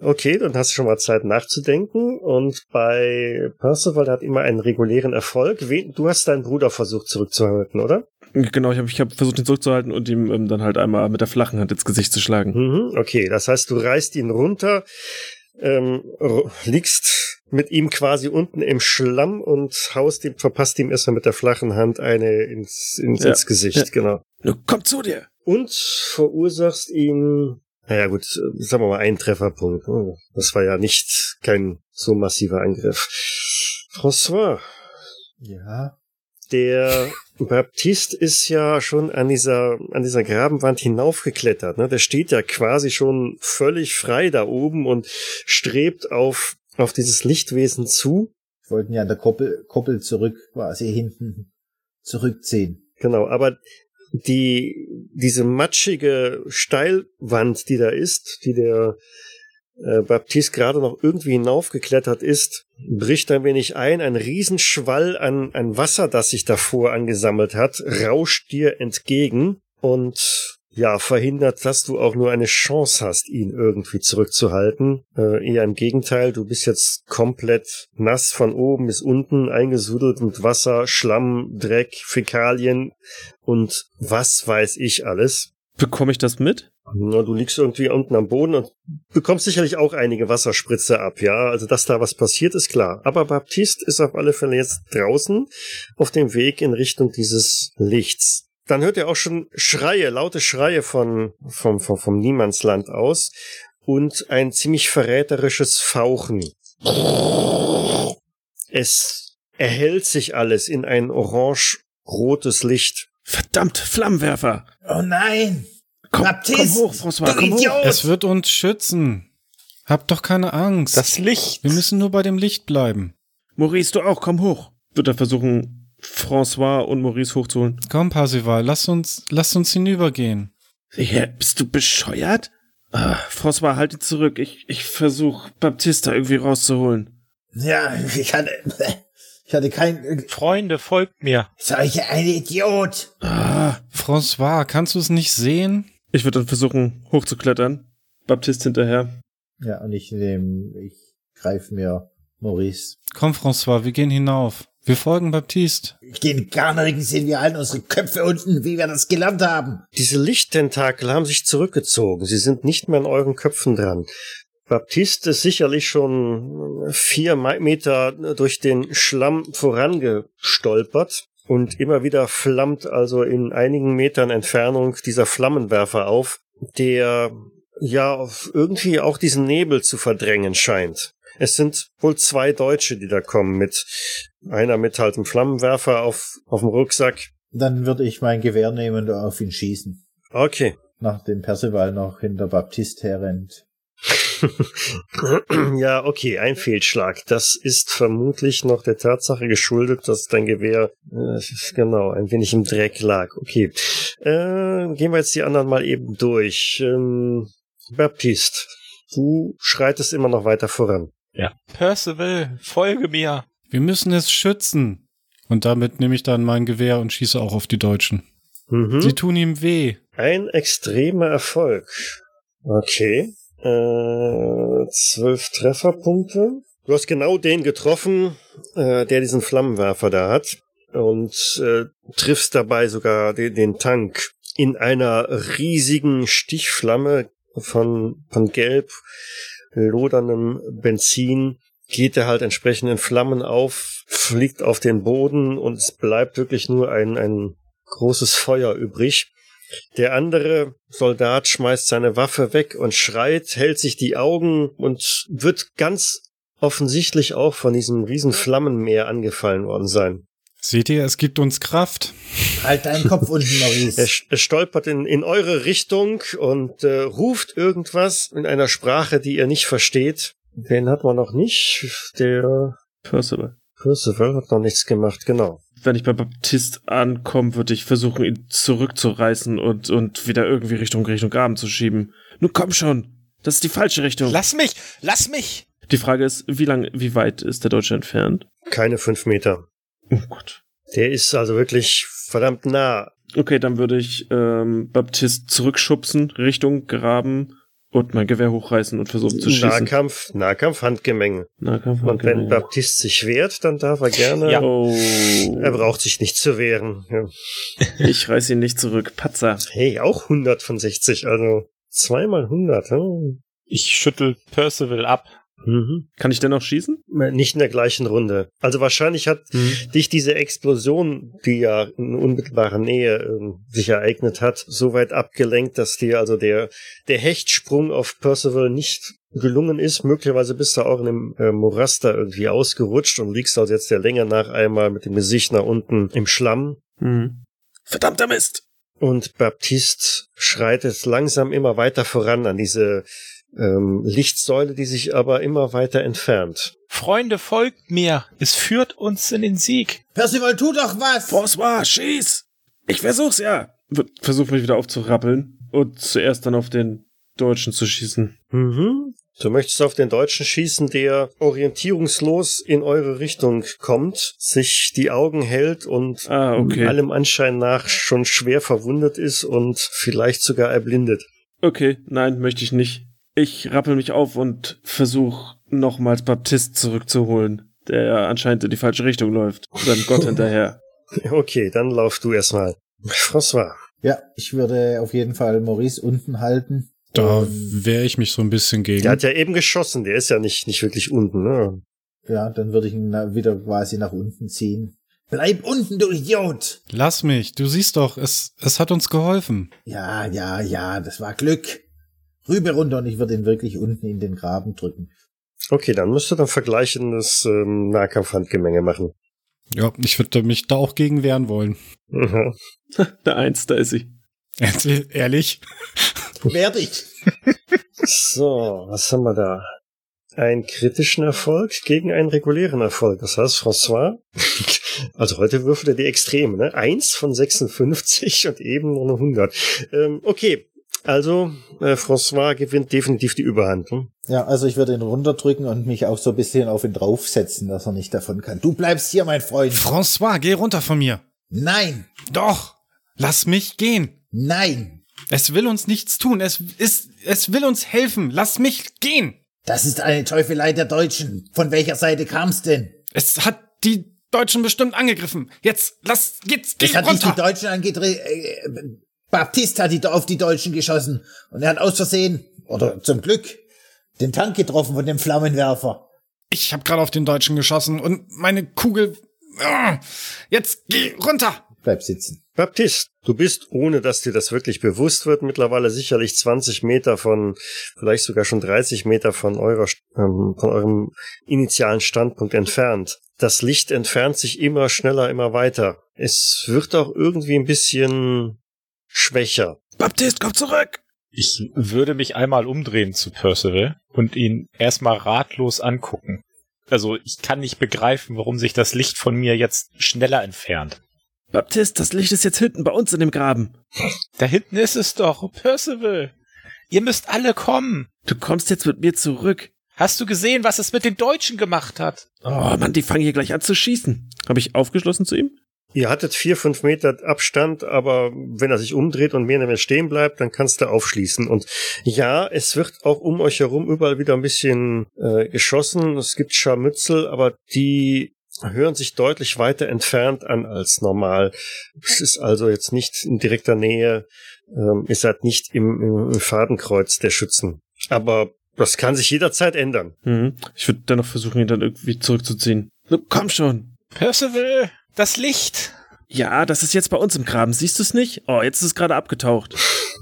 Okay, dann hast du schon mal Zeit nachzudenken. Und bei Percival, der hat immer einen regulären Erfolg. Wen, du hast deinen Bruder versucht zurückzuhalten, oder? Genau, ich habe ich hab versucht, ihn zurückzuhalten und ihm ähm, dann halt einmal mit der flachen Hand ins Gesicht zu schlagen. Mhm, okay, das heißt, du reißt ihn runter, ähm, liegst mit ihm quasi unten im Schlamm und haust ihm, verpasst ihm erstmal mit der flachen Hand eine ins, ins, Ja, ins Gesicht, ja. genau. Komm zu dir! Und verursachst ihm, naja gut, äh, sagen wir mal einen Trefferpunkt. Oh, Das war ja nicht kein so massiver Angriff. François, Ja. der Baptiste ist ja schon an dieser, an dieser Grabenwand hinaufgeklettert. Ne? Der steht ja quasi schon völlig frei da oben und strebt auf, auf dieses Lichtwesen zu. Wollten ja an der Koppel, Koppel zurück, quasi hinten zurückziehen. Genau, aber die, diese matschige Steilwand, die da ist, die der äh, Baptiste gerade noch irgendwie hinaufgeklettert ist, bricht ein wenig ein. Ein Riesenschwall an, an Wasser, das sich davor angesammelt hat, rauscht dir entgegen und ja, verhindert, dass du auch nur eine Chance hast, ihn irgendwie zurückzuhalten. Äh, eher im Gegenteil, du bist jetzt komplett nass von oben bis unten, eingesudelt mit Wasser, Schlamm, Dreck, Fäkalien und was weiß ich alles. Bekomme ich das mit? Na, du liegst irgendwie unten am Boden und bekommst sicherlich auch einige Wasserspritze ab, ja. Also, dass da was passiert, ist klar. Aber Baptiste ist auf alle Fälle jetzt draußen auf dem Weg in Richtung dieses Lichts. Dann hört er auch schon Schreie, laute Schreie von, vom, vom, vom Niemandsland aus und ein ziemlich verräterisches Fauchen. Es erhellt sich alles in ein orange-rotes Licht. Verdammt, Flammenwerfer! Oh nein! Komm, Baptiste, komm hoch, François, komm hoch! Idiot! Es wird uns schützen. Habt doch keine Angst. Das Licht. Wir müssen nur bei dem Licht bleiben. Maurice, du auch, komm hoch! Wird er versuchen, François und Maurice hochzuholen. Komm, Parsival, lass uns, lass uns hinübergehen. Ja, bist du bescheuert? Ah, François, halt ihn zurück. Ich, ich versuche, Baptista irgendwie rauszuholen. Ja, *laughs* ich hatte, ich hatte kein, Freunde, folgt mir. solche ein Idiot! Ah, François, kannst du es nicht sehen? ich würde dann versuchen, hochzuklettern. Baptiste hinterher. Ja, und ich nehm, ich greif mir Maurice. Komm, François, wir gehen hinauf. Wir folgen Baptiste. Ich gehen gar nirgends hin, wir halten unsere Köpfe unten, wie wir das gelernt haben. Diese Lichttentakel haben sich zurückgezogen. Sie sind nicht mehr an euren Köpfen dran. Baptiste ist sicherlich schon vier Me- Meter durch den Schlamm vorangestolpert und immer wieder flammt also in einigen Metern Entfernung dieser Flammenwerfer auf, der ja irgendwie auch diesen Nebel zu verdrängen scheint. Es sind wohl zwei Deutsche, die da kommen mit einer mit halt einem Flammenwerfer auf, auf dem Rucksack. Dann würde ich mein Gewehr nehmen und auf ihn schießen. Okay. Nachdem Percival noch hinter Baptiste herrennt. *laughs* ja, okay, ein Fehlschlag. Das ist vermutlich noch der Tatsache geschuldet, dass dein Gewehr äh, genau ein wenig im Dreck lag. Okay, äh, gehen wir jetzt die anderen mal eben durch. Ähm, Baptiste, du schreitest immer noch weiter voran. Ja. Percival, folge mir. Wir müssen es schützen. Und damit nehme ich dann mein Gewehr und schieße auch auf die Deutschen. Mhm. Sie tun ihm weh. Ein extremer Erfolg. Okay. Äh, zwölf Trefferpunkte. Du hast genau den getroffen, äh, der diesen Flammenwerfer da hat. Und äh, triffst dabei sogar den, den Tank in einer riesigen Stichflamme von, von gelb loderndem Benzin. Geht er halt entsprechend in Flammen auf, fliegt auf den Boden und es bleibt wirklich nur ein, ein großes Feuer übrig. Der andere Soldat schmeißt seine Waffe weg und schreit, hält sich die Augen und wird ganz offensichtlich auch von diesem riesen Flammenmeer angefallen worden sein. Seht ihr, es gibt uns Kraft. Halt deinen Kopf unten, Er, Maurice. sch- er stolpert in, in eure Richtung und äh, ruft irgendwas in einer Sprache, die ihr nicht versteht. Den hat man noch nicht. Der Percival. Percival hat noch nichts gemacht, genau. Wenn ich bei Baptiste ankomme, würde ich versuchen, ihn zurückzureißen und, und wieder irgendwie Richtung, Richtung Graben zu schieben. Nun komm schon! Das ist die falsche Richtung. Lass mich, lass mich. Die Frage ist, wie lang, wie weit ist der Deutsche entfernt? Keine fünf Meter. Oh Gott. Der ist also wirklich verdammt nah. Okay, dann würde ich ähm, Baptist zurückschubsen, Richtung Graben und mein Gewehr hochreißen und versuchen zu schießen. Nahkampf, Nahkampf, Handgemenge. Nahkampf Und wenn Handgemenge. Baptist sich wehrt, dann darf er gerne. Ja. Oh, Er braucht sich nicht zu wehren. Ja. *laughs* ich reiß ihn nicht zurück. Patzer. Hey, auch 100 von 60, also zweimal 100. Hm. Ich schüttel Percival ab. Mhm. Kann ich denn noch schießen? Nicht in der gleichen Runde. Also wahrscheinlich hat dich diese Explosion, die ja in unmittelbarer Nähe ähm, sich ereignet hat, so weit abgelenkt, dass dir also der, der Hechtsprung auf Percival nicht gelungen ist. Möglicherweise bist du auch in einem äh, Morast da irgendwie ausgerutscht und liegst also jetzt der Länge nach einmal mit dem Gesicht nach unten im Schlamm. Hm. Verdammter Mist! Und Baptiste schreitet langsam immer weiter voran an diese ähm, Lichtsäule, die sich aber immer weiter entfernt. Freunde, folgt mir. Es führt uns in den Sieg. Percival, tu doch was! François, schieß! Ich versuch's ja! Versuch mich wieder aufzurappeln und zuerst dann auf den Deutschen zu schießen. Mhm. Du möchtest auf den Deutschen schießen, der orientierungslos in eure Richtung kommt, sich die Augen hält und Ah, okay. allem Anschein nach schon schwer verwundet ist und vielleicht sogar erblindet. Okay, nein, möchte ich nicht. Ich rappel mich auf und versuch nochmals Baptist zurückzuholen, der anscheinend in die falsche Richtung läuft. Seinem Gott *laughs* hinterher. Okay, dann lauf du erstmal. François. Ja, ich würde auf jeden Fall Maurice unten halten. Da Und, wehre ich mich so ein bisschen gegen. Der hat ja eben geschossen, der ist ja nicht, nicht wirklich unten, ne? ja, dann würde ich ihn wieder quasi nach unten ziehen. Bleib unten, du Idiot! Lass mich, du siehst doch, es, es hat uns geholfen. Ja, ja, ja, das war Glück. Rüber runter und ich würde ihn wirklich unten in den Graben drücken. Okay, dann musst du dann vergleichendes ähm, Nahkampfhandgemenge machen. Ja, ich würde mich da auch gegen wehren wollen. Mhm. *laughs* Der Eins, da ist sie. Ehrlich? Werde ich. *laughs* So, was haben wir da? Einen kritischen Erfolg gegen einen regulären Erfolg. Das heißt, François, *laughs* also heute würfelt er die Extreme, ne? Eins von 56 und eben noch eine 100. Ähm, okay, also äh, François gewinnt definitiv die Überhand. Hm? Ja, also ich würde ihn runterdrücken und mich auch so ein bisschen auf ihn draufsetzen, dass er nicht davon kann. Du bleibst hier, mein Freund. François, geh runter von mir. Nein, Doch, lass mich gehen. nein. Es will uns nichts tun. Es ist, es will uns helfen. Lass mich gehen. Das ist eine Teufelei der Deutschen. Von welcher Seite kam's denn? Es hat die Deutschen bestimmt angegriffen. Jetzt, lass, jetzt, geh Das hat nicht die runter. Deutschen angedreht. Äh, Baptist hat die auf die Deutschen geschossen. Und er hat aus Versehen, oder zum Glück, den Tank getroffen von dem Flammenwerfer. Ich habe gerade auf den Deutschen geschossen und meine Kugel. Ah, Jetzt geh runter. Bleib sitzen. Baptist, du bist, ohne dass dir das wirklich bewusst wird, mittlerweile sicherlich 20 Meter von, vielleicht sogar schon 30 Meter von eurer, ähm, von eurem initialen Standpunkt entfernt. Das Licht entfernt sich immer schneller, immer weiter. Es wird auch irgendwie ein bisschen schwächer. Baptist, komm zurück! Ich würde mich einmal umdrehen zu Percival und ihn erstmal ratlos angucken. Also ich kann nicht begreifen, warum sich das Licht von mir jetzt schneller entfernt. Baptist, das Licht ist jetzt hinten bei uns in dem Graben. Da hinten ist es doch, Percival. Ihr müsst alle kommen. Du kommst jetzt mit mir zurück. Hast du gesehen, was es mit den Deutschen gemacht hat? Oh Mann, die fangen hier gleich an zu schießen. Habe ich aufgeschlossen zu ihm? Ihr hattet vier, fünf Meter Abstand, aber wenn er sich umdreht und mehr mehr stehen bleibt, dann kannst du aufschließen. Und ja, es wird auch um euch herum überall wieder ein bisschen äh, geschossen. Es gibt Scharmützel, aber die hören sich deutlich weiter entfernt an als normal. Es ist also jetzt nicht in direkter Nähe. Ähm, ihr seid nicht im, im, Fadenkreuz der Schützen. Aber das kann sich jederzeit ändern. Mhm. Ich würde dann noch versuchen, ihn dann irgendwie zurückzuziehen. Komm schon. Percival, das Licht. Ja, das ist jetzt bei uns im Graben. Siehst du es nicht? Oh, jetzt ist es gerade abgetaucht.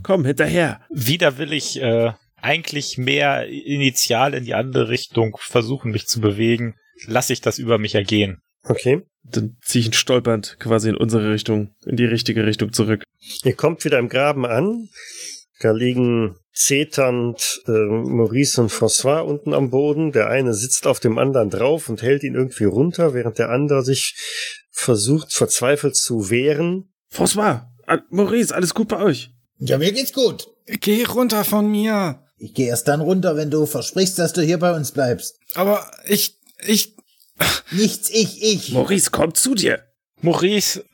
Komm, hinterher. Wieder will ich äh, eigentlich mehr initial in die andere Richtung versuchen, mich zu bewegen. Lasse ich das über mich ergehen. Okay. Dann ziehe ich ihn stolpernd quasi in unsere Richtung, in die richtige Richtung zurück. Ihr kommt wieder im Graben an. Da liegen zeternd äh, Maurice und François unten am Boden. Der eine sitzt auf dem anderen drauf und hält ihn irgendwie runter, während der andere sich versucht, verzweifelt zu wehren. François, Al- Maurice, alles gut bei euch? Ja, mir geht's gut. Geh runter von mir. Ich gehe erst dann runter, wenn du versprichst, dass du hier bei uns bleibst. Aber ich, ich, Nichts ich, ich. Maurice, komm zu dir. Maurice,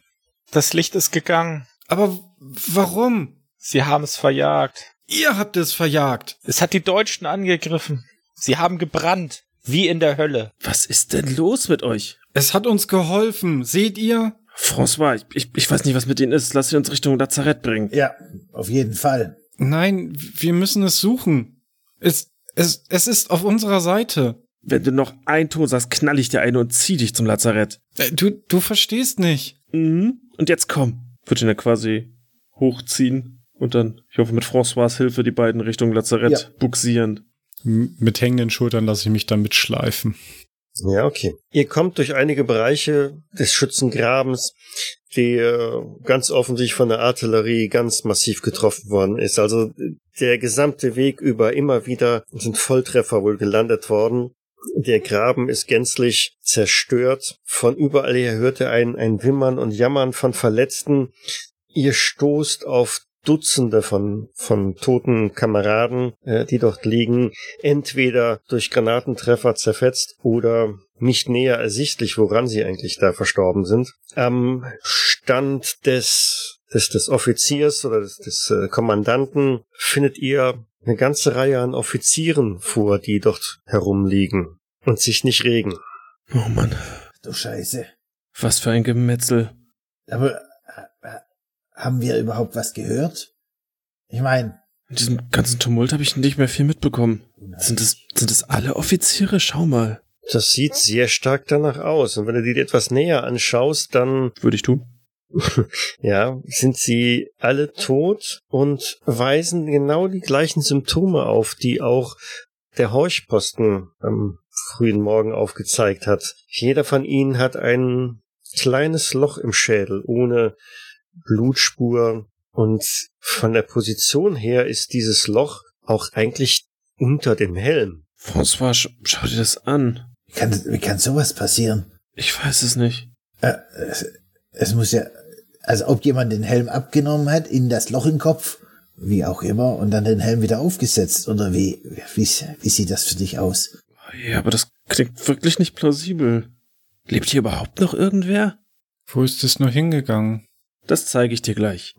Das Licht ist gegangen. Aber warum? Sie haben es verjagt. Ihr habt es verjagt. Es hat die Deutschen angegriffen. Sie haben gebrannt. Wie in der Hölle. Was ist denn los mit euch? Es hat uns geholfen. Seht ihr? François, ich, ich, ich weiß nicht, was mit ihnen ist. Lass sie uns Richtung Lazarett bringen. Ja, auf jeden Fall. Nein, wir müssen es suchen. Es, es, es ist auf unserer Seite. Wenn du noch ein Ton sagst, knall ich dir eine und zieh dich zum Lazarett. Äh, Du, du verstehst nicht. Mhm. Und jetzt komm. Wird ihn ja quasi hochziehen und dann, ich hoffe, mit François Hilfe die beiden Richtung Lazarett Ja. buxieren. M mit hängenden Schultern lasse ich mich dann mitschleifen. Ja, okay. Ihr kommt durch einige Bereiche des Schützengrabens, die äh, ganz offensichtlich von der Artillerie ganz massiv getroffen worden ist. Also der gesamte Weg über immer wieder sind Volltreffer wohl gelandet worden. Der Graben ist gänzlich zerstört. Von überall her hört ihr ein, ein Wimmern und Jammern von Verletzten. Ihr stoßt auf Dutzende von, von toten Kameraden, äh, die dort liegen, entweder durch Granatentreffer zerfetzt oder nicht näher ersichtlich, woran sie eigentlich da verstorben sind. Am Stand des, des, des Offiziers oder des, des äh, Kommandanten findet ihr eine ganze Reihe an Offizieren vor, die dort herumliegen und sich nicht regen. Oh Mann. Du Scheiße. Was für ein Gemetzel. Aber haben wir überhaupt was gehört? Ich meine, In diesem ganzen Tumult habe ich nicht mehr viel mitbekommen. Sind es, sind es alle Offiziere? Schau mal. Das sieht sehr stark danach aus. Und wenn du dir etwas näher anschaust, dann Würde ich tun. *laughs* ja, sind sie alle tot und weisen genau die gleichen Symptome auf, die auch der Horchposten am frühen Morgen aufgezeigt hat. Jeder von ihnen hat ein kleines Loch im Schädel ohne Blutspur und von der Position her ist dieses Loch auch eigentlich unter dem Helm. François, sch schau dir das an. wie kann, wie kann sowas passieren? Ich weiß es nicht. Äh, es, es muss ja, als ob jemand den Helm abgenommen hat, in das Loch im Kopf, wie auch immer, und dann den Helm wieder aufgesetzt. Oder wie, wie, wie sieht das für dich aus? Ja, aber das klingt wirklich nicht plausibel. Lebt hier überhaupt noch irgendwer? Wo ist es nur hingegangen? Das zeige ich dir gleich.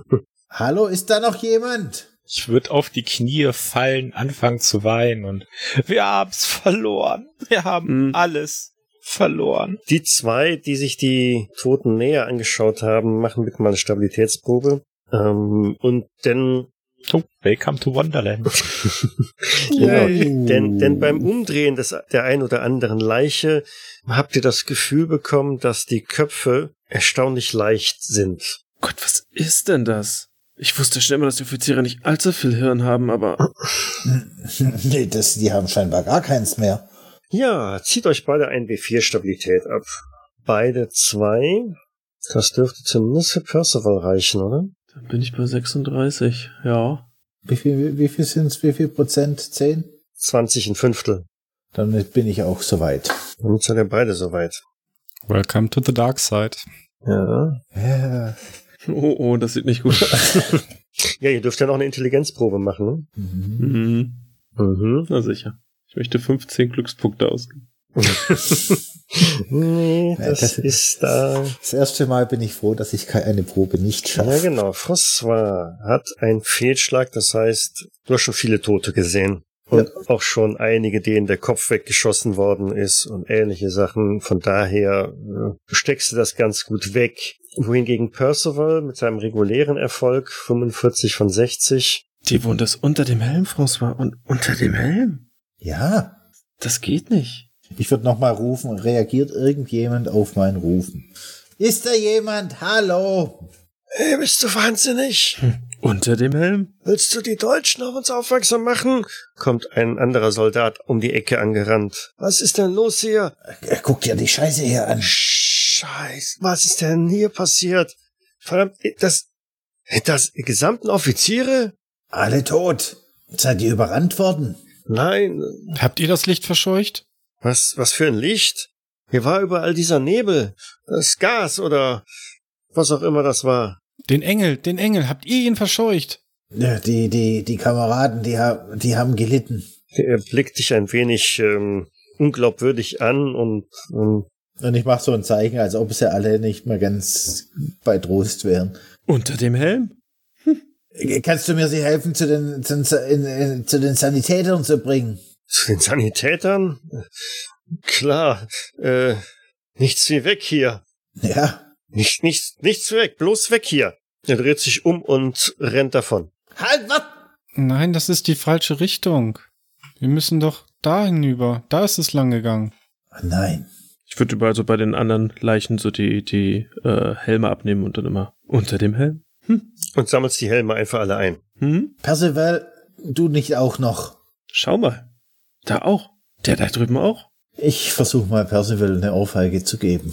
*laughs* Hallo, ist da noch jemand? Ich würde auf die Knie fallen, anfangen zu weinen und wir haben's verloren. Wir haben Hm. alles verloren. Die zwei, die sich die Toten näher angeschaut haben, machen bitte mal eine Stabilitätsprobe. Ähm, und dann Oh, welcome to Wonderland. *laughs* Genau. Denn, denn beim Umdrehen des, der ein oder anderen Leiche habt ihr das Gefühl bekommen, dass die Köpfe erstaunlich leicht sind. Gott, was ist denn das? Ich wusste schon immer, dass die Offiziere nicht allzu viel Hirn haben, aber *laughs* nee, das, die haben scheinbar gar keins mehr. Ja, zieht euch beide ein W4 Stabilität ab. Beide zwei. Das dürfte zumindest für Percival reichen, oder? dann bin ich bei 36. Ja. Wie viel, wie viel sind's? Wie viel Prozent? Zehn? 20 ein Fünftel. Damit bin ich auch soweit. Damit seid ihr beide soweit. Welcome to the dark side. Ja. Ja. Oh, oh, das sieht nicht gut aus. *laughs* Ja, ihr dürft ja noch eine Intelligenzprobe machen, Mhm. mhm. ne? Mhm. Na sicher. Ich möchte 15 Glückspunkte ausgeben. *laughs* nee, Ja, das, das- ist da. Das erste Mal bin ich froh, dass ich keine Probe nicht Ja, schaffe. genau. François hat einen Fehlschlag, das heißt, du hast schon viele Tote gesehen. Und auch schon einige, denen der Kopf weggeschossen worden ist und ähnliche Sachen. Von daher äh, steckst du das ganz gut weg. Wohingegen Percival mit seinem regulären Erfolg 45 von 60 Die wohnt das unter dem Helm, François. Und unter dem Helm? Ja. Das geht nicht. Ich würde nochmal rufen, reagiert irgendjemand auf mein Rufen? Ist da jemand? Hallo? Hey, bist du wahnsinnig? Unter dem Helm? Willst du die Deutschen auf uns aufmerksam machen? Kommt ein anderer Soldat um die Ecke angerannt. Was ist denn los hier? Äh, Guck dir die Scheiße hier an. Scheiß, was ist denn hier passiert? Verdammt, das, das gesamten Offiziere? Alle tot. Seid ihr überrannt worden? Nein, Habt ihr das Licht verscheucht? was, was für ein Licht? Hier war überall dieser Nebel, das Gas oder was auch immer das war. Den Engel, den Engel, habt ihr ihn verscheucht? Ja, Die, die, die Kameraden, die, ha- die haben gelitten. Er blickt dich ein wenig ähm, unglaubwürdig an und ähm, Und ich mache so ein Zeichen, als ob sie alle nicht mehr ganz bei Trost wären. Unter dem Helm? Kannst du mir sie helfen, zu den, zu, in, in, zu den Sanitätern zu bringen? Zu den Sanitätern? Klar, äh, nichts wie weg hier. Ja. Nicht, nichts, nichts weg, bloß weg hier. Er dreht sich um und rennt davon. Halt, was? Nein, das ist die falsche Richtung. Wir müssen doch da hinüber. Da ist es lang gegangen. Oh nein. Ich würde überall so bei den anderen Leichen so die, die äh, Helme abnehmen und dann immer unter dem Helm. Und sammelst die Helme einfach alle ein. Hm? Percival, du nicht auch noch. Schau mal. Da auch. Der da drüben auch. Ich versuche mal Percival eine Ohrfeige zu geben,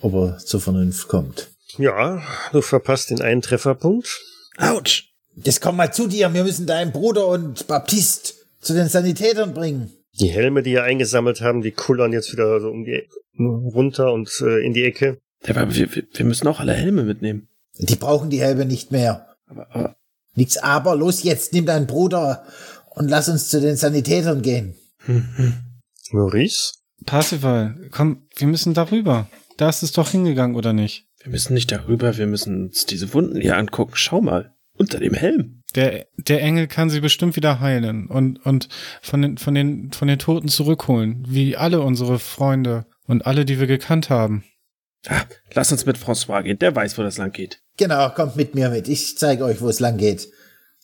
ob er zur Vernunft kommt. Ja, du verpasst den einen Trefferpunkt. Autsch. Jetzt komm mal zu dir, wir müssen deinen Bruder und Baptist zu den Sanitätern bringen. Die Helme, die ihr eingesammelt haben, die kullern jetzt wieder so um die Ecke, runter und äh, in die Ecke. Ja, aber wir, wir müssen auch alle Helme mitnehmen. Die brauchen die Helme nicht mehr. Aber, aber Nix aber, los jetzt, nimm deinen Bruder und lass uns zu den Sanitätern gehen. Maurice? Parsival, komm, wir müssen darüber. Da ist es doch hingegangen, oder nicht? wir müssen nicht darüber, wir müssen uns diese Wunden hier angucken. Schau mal. Unter dem Helm. Der, der Engel kann sie bestimmt wieder heilen und, und von den, von den, von den Toten zurückholen, wie alle unsere Freunde und alle, die wir gekannt haben. Ah, lass uns mit François gehen. Der weiß, wo das lang geht. Genau, kommt mit mir mit. Ich zeige euch, wo es lang geht.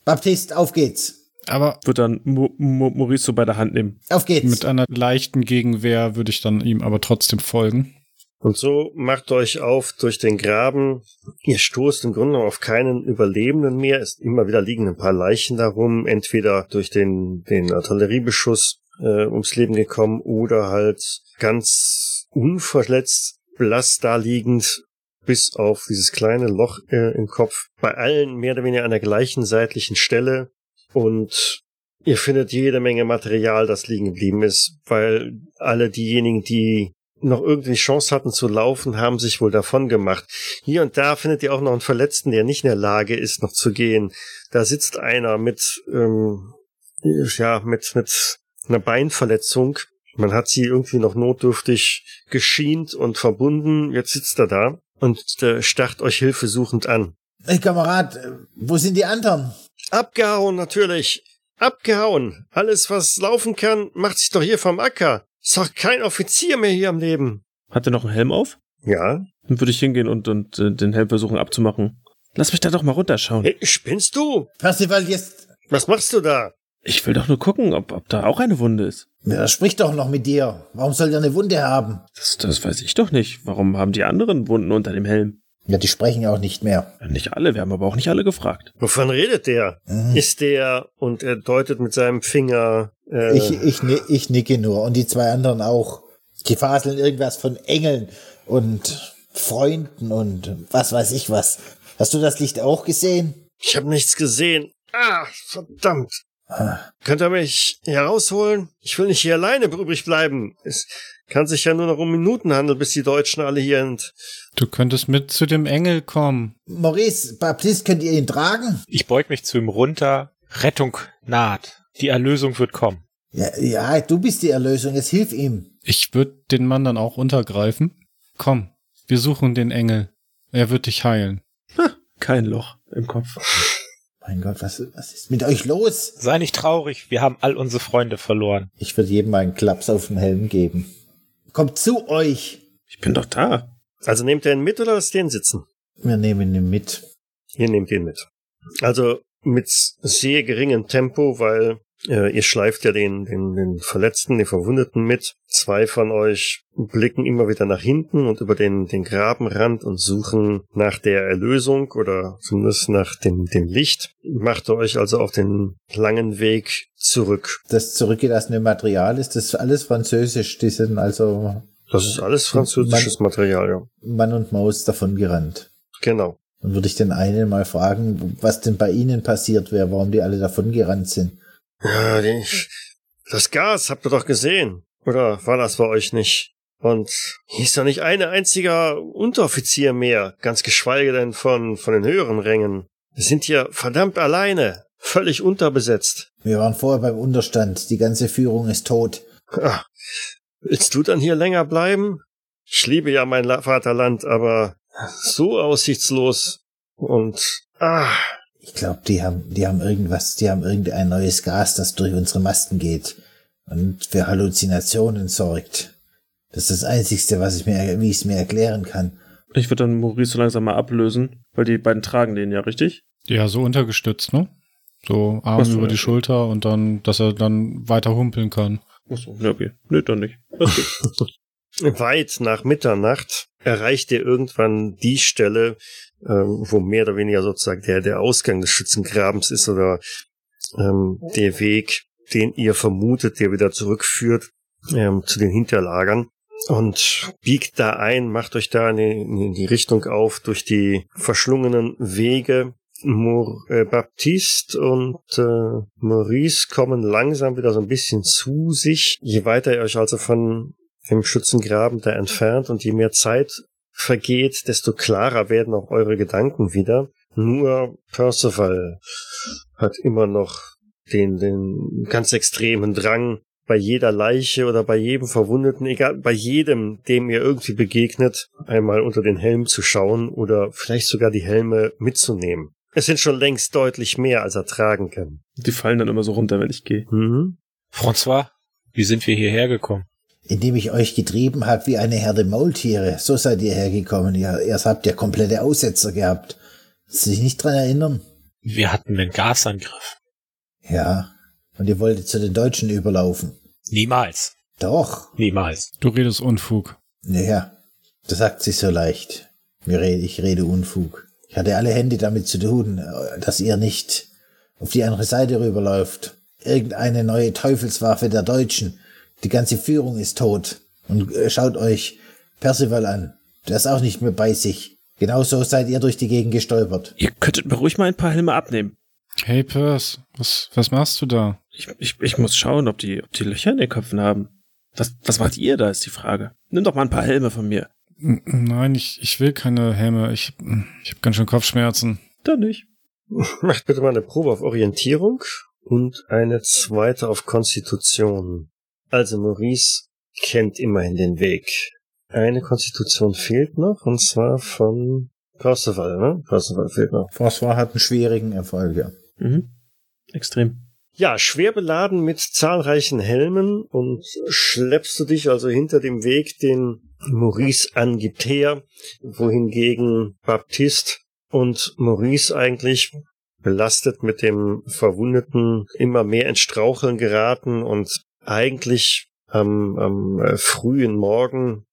Baptist, auf geht's. Aber Wird dann Mo Mo Maurice so bei der Hand nehmen. Auf geht's. mit einer leichten Gegenwehr würde ich dann ihm aber trotzdem folgen. Und so macht euch auf durch den Graben. Ihr stoßt im Grunde auf keinen Überlebenden mehr. Es immer wieder liegen ein paar Leichen darum, entweder durch den, den Artilleriebeschuss äh, ums Leben gekommen oder halt ganz unverletzt, blass da liegend, bis auf dieses kleine Loch äh, im Kopf. Bei allen mehr oder weniger an der gleichen seitlichen Stelle. Und ihr findet jede Menge Material, das liegen geblieben ist, weil alle diejenigen, die noch irgendwie Chance hatten zu laufen, haben sich wohl davon gemacht. Hier und da findet ihr auch noch einen Verletzten, der nicht in der Lage ist, noch zu gehen. Da sitzt einer mit, ähm, ja, mit, mit einer Beinverletzung. Man hat sie irgendwie noch notdürftig geschient und verbunden. Jetzt sitzt er da und äh, starrt euch hilfesuchend an. Hey Kamerad, äh, wo sind die anderen? Abgehauen natürlich. Abgehauen. Alles, was laufen kann, macht sich doch hier vom Acker. Ist doch kein Offizier mehr hier am Leben. Hat er noch einen Helm auf? Ja. Dann würde ich hingehen und, und äh, den Helm versuchen abzumachen. Lass mich da doch mal runterschauen. Hey, spinnst du? Percival, jetzt, Was machst du da? Ich will doch nur gucken, ob, ob da auch eine Wunde ist. ja, sprich doch noch mit dir. Warum soll der eine Wunde haben? Das, das weiß ich doch nicht. Warum haben die anderen Wunden unter dem Helm? Ja, die sprechen ja auch nicht mehr. Nicht alle, wir haben aber auch nicht alle gefragt. Wovon redet der? Mhm. Ist der, und er deutet mit seinem Finger, äh, Ich, ich, ich nicke nur und die zwei anderen auch. Die faseln irgendwas von Engeln und Freunden und was weiß ich was. Hast du das Licht auch gesehen? ich habe nichts gesehen. Ah, verdammt. Ah, Könnt ihr mich herausholen? Ich will nicht hier alleine übrig bleiben. Es kann sich ja nur noch um Minuten handeln, bis die Deutschen alle hier sind. Du könntest mit zu dem Engel kommen. Maurice, Baptiste, könnt ihr ihn tragen? Ich beug mich zu ihm runter. Rettung naht. Die Erlösung wird kommen. Ja, ja, du bist die Erlösung, jetzt hilf ihm. Ich würde den Mann dann auch untergreifen. Komm, wir suchen den Engel. Er wird dich heilen. Kein Loch im Kopf. Mein Gott, was, was ist mit euch los? Sei nicht traurig, wir haben all unsere Freunde verloren. Ich würde jedem einen Klaps auf den Helm geben. Kommt zu euch. Ich bin doch da. Also nehmt ihr ihn mit oder lasst ihr ihn sitzen? Wir nehmen ihn mit. Ihr nehmt ihn mit. Also mit sehr geringem Tempo, weil äh, ihr schleift ja den, den, den Verletzten, den Verwundeten mit. Zwei von euch blicken immer wieder nach hinten und über den, den Grabenrand und suchen nach der Erlösung oder zumindest nach dem, dem Licht. Macht ihr euch also auf den langen Weg zurück. Das zurückgelassene Material ist das alles französisch. Die sind also Das ist alles französisches Material, ja. Mann und Maus davon gerannt. Genau. Dann würde ich den einen mal fragen, was denn bei ihnen passiert wäre, warum die alle davon gerannt sind. Ja, die, das Gas habt ihr doch gesehen. Oder war das bei euch nicht? Und hier ist doch nicht ein einziger Unteroffizier mehr, ganz geschweige denn von, von den höheren Rängen. Wir sind hier verdammt alleine, völlig unterbesetzt. Wir waren vorher beim Unterstand. Die ganze Führung ist tot. Ah, willst du dann hier länger bleiben? Ich liebe ja mein La Vaterland, aber so aussichtslos und ah, Ich glaube, die haben, die haben irgendwas, die haben irgendein neues Gas, das durch unsere Masken geht und für Halluzinationen sorgt. Das ist das Einzigste, was ich mir, wie ich es mir erklären kann. Ich würde dann Maurice so langsam mal ablösen, weil die beiden tragen den ja, richtig? Ja, so untergestützt, ne? So Arm über die Schulter und dann, dass er dann weiter humpeln kann. Achso, ne, okay. Nö, dann nicht. *laughs* Weit nach Mitternacht erreicht ihr irgendwann die Stelle, ähm, wo mehr oder weniger sozusagen der, der Ausgang des Schützengrabens ist oder ähm, der Weg, den ihr vermutet, der wieder zurückführt ähm, zu den Hinterlagern. Und biegt da ein, macht euch da in die, in die Richtung auf durch die verschlungenen Wege. Mor äh, Baptiste und äh, Maurice kommen langsam wieder so ein bisschen zu sich. Je weiter ihr euch also von dem Schützengraben da entfernt und je mehr Zeit vergeht, desto klarer werden auch eure Gedanken wieder. Nur Percival hat immer noch den, den ganz extremen Drang, bei jeder Leiche oder bei jedem Verwundeten, egal, bei jedem, dem ihr irgendwie begegnet, einmal unter den Helm zu schauen oder vielleicht sogar die Helme mitzunehmen. Es sind schon längst deutlich mehr, als er tragen kann. Die fallen dann immer so runter, wenn ich gehe. Mhm. François, wie sind wir hierher gekommen? Indem ich euch getrieben habe wie eine Herde Maultiere. So seid ihr hergekommen. Ihr, erst habt ihr komplette Aussetzer gehabt. Sie sich nicht dran erinnern? Wir hatten einen Gasangriff. Ja. Und ihr wolltet zu den Deutschen überlaufen. Niemals. Doch. Niemals. Du redest Unfug. Naja, das sagt sich so leicht. Mir rede, ich rede Unfug. Ich hatte alle Hände damit zu tun, dass ihr nicht auf die andere Seite rüberläuft. Irgendeine neue Teufelswaffe der Deutschen. Die ganze Führung ist tot. Und äh, schaut euch Percival an. Der ist auch nicht mehr bei sich. Genauso seid ihr durch die Gegend gestolpert. Ihr könntet mir ruhig mal ein paar Helme abnehmen. Hey Pers, was, was machst du da? Ich, ich, ich muss schauen, ob die, ob die Löcher in den Köpfen haben. Was, was macht ihr da, ist die Frage. Nimm doch mal ein paar Helme von mir. Nein, ich, ich will keine Helme. Ich, ich habe ganz schön Kopfschmerzen. Dann nicht. Macht bitte mal eine Probe auf Orientierung und eine zweite auf Konstitution. Also Maurice kennt immerhin den Weg. Eine Konstitution fehlt noch, und zwar von Percival, ne? Percival fehlt noch. François hat einen schwierigen Erfolg, ja. Mhm. Extrem. Ja, schwer beladen mit zahlreichen Helmen und schleppst du dich also hinter dem Weg, den Maurice angibt, her, wohingegen Baptiste und Maurice eigentlich belastet mit dem Verwundeten immer mehr ins Straucheln geraten und eigentlich am, am äh, frühen Morgen,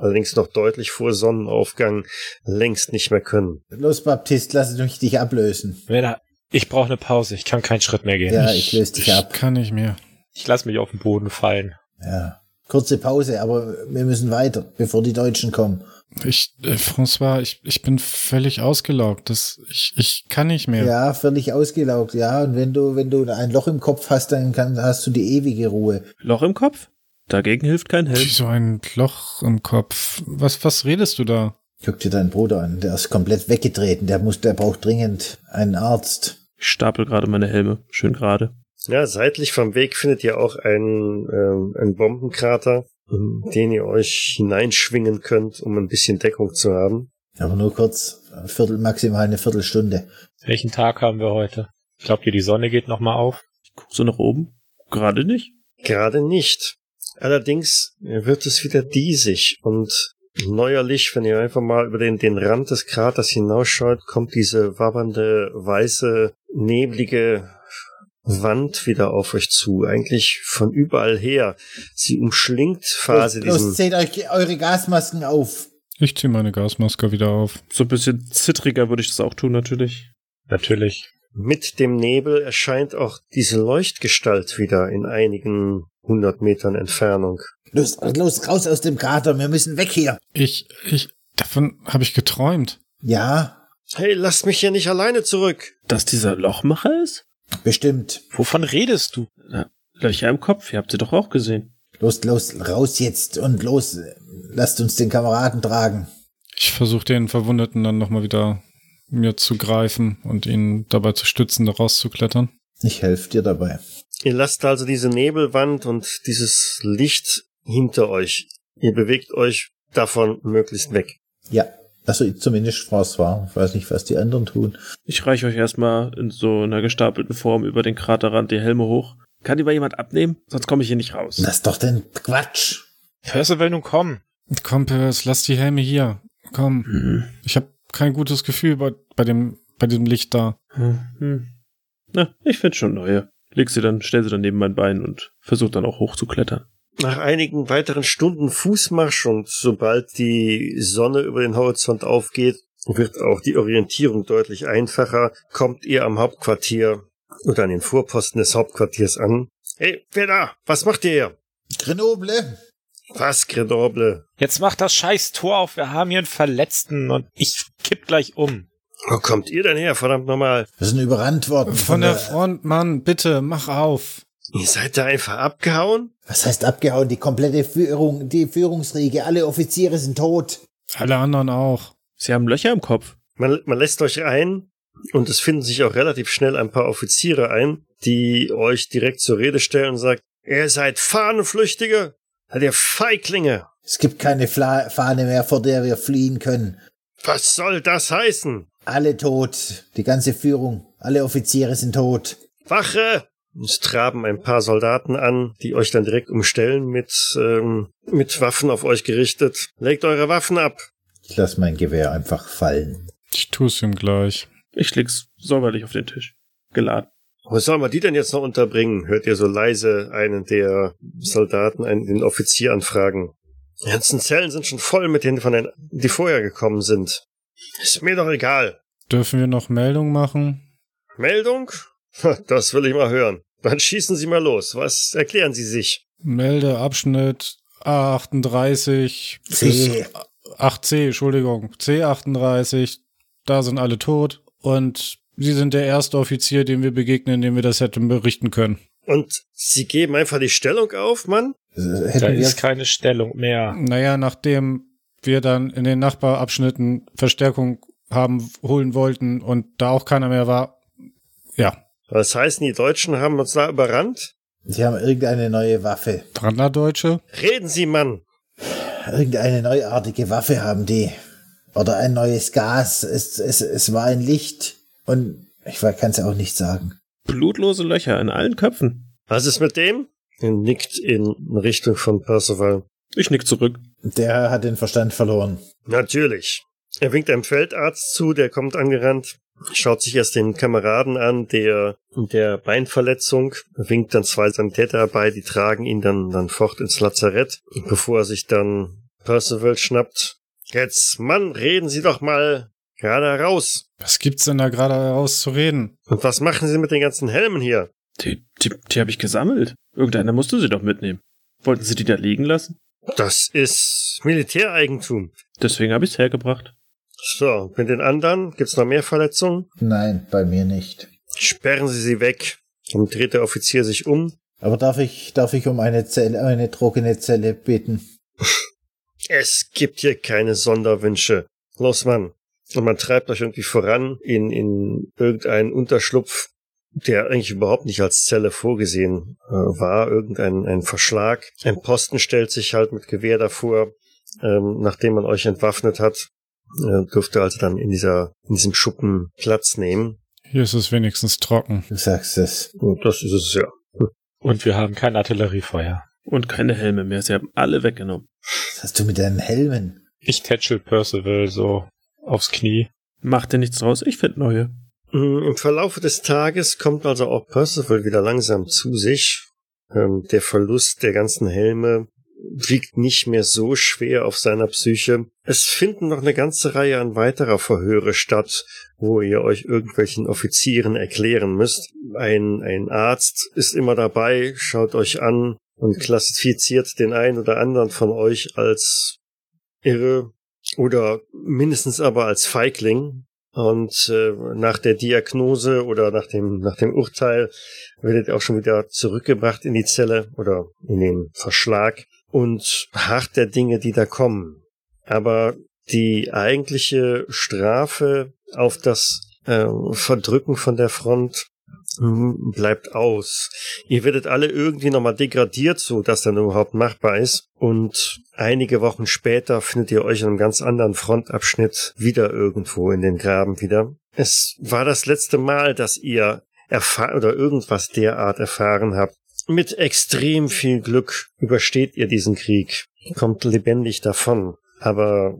allerdings noch deutlich vor Sonnenaufgang, längst nicht mehr können. Los, Baptist, lass mich dich ablösen. Werner, ich brauche eine Pause. Ich kann keinen Schritt mehr gehen. Ja, ich löse dich ich ab. kann nicht mehr. Ich lasse mich auf den Boden fallen. Ja. Kurze Pause, aber wir müssen weiter, bevor die Deutschen kommen. Ich, äh, François, ich, ich bin völlig ausgelaugt. Das, ich, ich kann nicht mehr. Ja, völlig ausgelaugt, ja. Und wenn du, wenn du ein Loch im Kopf hast, dann kann, hast du die ewige Ruhe. Loch im Kopf? Dagegen hilft kein Helm. Wie so ein Loch im Kopf. Was, was redest du da? Guck dir deinen Bruder an, der ist komplett weggetreten. Der muss, der braucht dringend einen Arzt. Ich stapel gerade meine Helme. Schön gerade. Ja, seitlich vom Weg findet ihr auch einen, ähm, einen Bombenkrater, in den ihr euch hineinschwingen könnt, um ein bisschen Deckung zu haben. Aber nur kurz, ein Viertel, maximal eine Viertelstunde. Welchen Tag haben wir heute? Glaubt ihr, die Sonne geht nochmal auf? Ich guck so nach oben. Gerade nicht. Gerade nicht. Allerdings wird es wieder diesig und neuerlich, wenn ihr einfach mal über den, den Rand des Kraters hinausschaut, kommt diese wabbernde, weiße, neblige Wand wieder auf euch zu. Eigentlich von überall her. Sie umschlingt quasi los, los, diesen... zählt euch eure Gasmasken auf. Ich ziehe meine Gasmaske wieder auf. So ein bisschen zittriger würde ich das auch tun, natürlich. Natürlich. Mit dem Nebel erscheint auch diese Leuchtgestalt wieder in einigen hundert Metern Entfernung. Los, los, raus aus dem Krater, wir müssen weg hier. Ich, ich, davon habe ich geträumt. Ja, Hey, lasst mich hier nicht alleine zurück. Dass dieser Lochmacher ist? bestimmt. Wovon redest du? Na, Löcher im Kopf, ihr habt sie doch auch gesehen. Los, los, raus jetzt und los. Lasst uns den Kameraden tragen. Ich versuche den Verwundeten dann nochmal wieder mir zu greifen und ihn dabei zu stützen, da rauszuklettern. Ich helfe dir dabei. Ihr lasst also diese Nebelwand und dieses Licht hinter euch. Ihr bewegt euch davon möglichst weg. Ja, also zumindest François. Ich weiß nicht, was die anderen tun. Ich reiche euch erstmal in so einer gestapelten Form über den Kraterrand die Helme hoch. Kann die mal jemand abnehmen? Sonst komme ich hier nicht raus. Das ist doch denn Quatsch. Percival, nun komm. Komm, Pers, lass die Helme hier. Komm. Hm. Ich habe kein gutes Gefühl bei, bei dem bei dem Licht da. Hm. Hm. Na, ich finde schon neue. Leg sie dann, stell sie dann neben mein Bein und versuch dann auch hochzuklettern. Nach einigen weiteren Stunden Fußmarsch und sobald die Sonne über den Horizont aufgeht, wird auch die Orientierung deutlich einfacher, kommt ihr am Hauptquartier oder an den Vorposten des Hauptquartiers an. Hey, wer da? Was macht ihr hier? Grenoble? Was, Grenoble? Jetzt mach das scheiß Tor auf. Wir haben hier einen Verletzten und ich kipp gleich um. Wo kommt ihr denn her, verdammt nochmal? Wir sind überrannt worden. Von der Front, Mann, bitte, mach auf. Ihr seid da einfach abgehauen? Was heißt abgehauen? Die komplette Führung, die Führungsriege, alle Offiziere sind tot. Alle anderen auch. Sie haben Löcher im Kopf. Man, man lässt euch ein und es finden sich auch relativ schnell ein paar Offiziere ein, die euch direkt zur Rede stellen und sagen, ihr seid Fahnenflüchtige, seid ihr Feiglinge. Es gibt keine Fla Fahne mehr, vor der wir fliehen können. Was soll das heißen? Alle tot. Die ganze Führung. Alle Offiziere sind tot. Wache! Es traben ein paar Soldaten an, die euch dann direkt umstellen mit, ähm, mit Waffen auf euch gerichtet. Legt eure Waffen ab. Ich lass mein Gewehr einfach fallen. Ich tu's ihm gleich. Ich leg's säuberlich auf den Tisch. Geladen. Wo soll man die denn jetzt noch unterbringen? Hört ihr so leise einen der Soldaten, einen den Offizier anfragen. Die ganzen Zellen sind schon voll mit denen von den, die vorher gekommen sind. Ist mir doch egal. Dürfen wir noch Meldung machen? Meldung? *laughs* Das will ich mal hören. Dann schießen Sie mal los. Was erklären Sie sich? Melde Abschnitt A38 C. 8C, Entschuldigung, C38. Da sind alle tot und Sie sind der erste Offizier, dem wir begegnen, dem wir das hätten berichten können. Und Sie geben einfach die Stellung auf, Mann? Äh, Da Hätten wir ist keine Stellung mehr. Naja, nachdem wir dann in den Nachbarabschnitten Verstärkung haben, holen wollten und da auch keiner mehr war, ja, Was heißen, die Deutschen haben uns da überrannt? Sie haben irgendeine neue Waffe. Branderdeutsche? Reden Sie, Mann! Irgendeine neuartige Waffe haben die. Oder ein neues Gas. Es, es, es war ein Licht. Und ich kann es auch nicht sagen. Blutlose Löcher in allen Köpfen. Was ist mit dem? Er nickt in Richtung von Percival. Ich nick zurück. Der hat den Verstand verloren. Natürlich. Er winkt einem Feldarzt zu, der kommt angerannt, schaut sich erst den Kameraden an, der der Beinverletzung, winkt dann zwei Sanitäter herbei, die tragen ihn dann, dann fort ins Lazarett, bevor er sich dann Percival schnappt. Jetzt, Mann, reden Sie doch mal gerade heraus. Was gibt's denn da gerade rauszureden? Und was machen Sie mit den ganzen Helmen hier? Die, die, die habe ich gesammelt. Irgendeiner musste sie doch mitnehmen. Wollten sie die da liegen lassen? Das ist Militäreigentum. Deswegen habe ich's hergebracht. So, mit den anderen gibt's noch mehr Verletzungen? Nein, bei mir nicht. Sperren Sie sie weg. Dann dreht der Offizier sich um. Aber darf ich, darf ich um eine Zelle, eine trockene Zelle bitten? Es gibt hier keine Sonderwünsche. Los, Mann. Und man treibt euch irgendwie voran in, in irgendeinen Unterschlupf, der eigentlich überhaupt nicht als Zelle vorgesehen äh, war. Irgendein ein Verschlag. Ein Posten stellt sich halt mit Gewehr davor. Ähm, nachdem man euch entwaffnet hat, äh, dürfte also dann in dieser, in diesem Schuppen Platz nehmen. Hier ist es wenigstens trocken. Du sagst es. Und das ist es ja. Und wir haben kein Artilleriefeuer. Und keine Helme mehr. Sie haben alle weggenommen. Was hast du mit deinen Helmen? Ich tätschel Percival so aufs Knie. Macht dir nichts draus. Ich find neue. Mm, Im Verlauf des Tages kommt also auch Percival wieder langsam zu sich. Ähm, der Verlust der ganzen Helme wiegt nicht mehr so schwer auf seiner Psyche. Es finden noch eine ganze Reihe an weiterer Verhöre statt, wo ihr euch irgendwelchen Offizieren erklären müsst. Ein, ein Arzt ist immer dabei, schaut euch an und klassifiziert den einen oder anderen von euch als irre oder mindestens aber als Feigling. Und äh, nach der Diagnose oder nach dem, nach dem Urteil werdet ihr auch schon wieder zurückgebracht in die Zelle oder in den Verschlag und hart der Dinge, die da kommen. Aber die eigentliche Strafe auf das äh, Verdrücken von der Front hm, bleibt aus. Ihr werdet alle irgendwie nochmal degradiert, so dass dann überhaupt machbar ist. Und einige Wochen später findet ihr euch in einem ganz anderen Frontabschnitt wieder irgendwo in den Graben wieder. Es war das letzte Mal, dass ihr erfahren oder irgendwas derart erfahren habt. Mit extrem viel Glück übersteht ihr diesen Krieg, kommt lebendig davon. Aber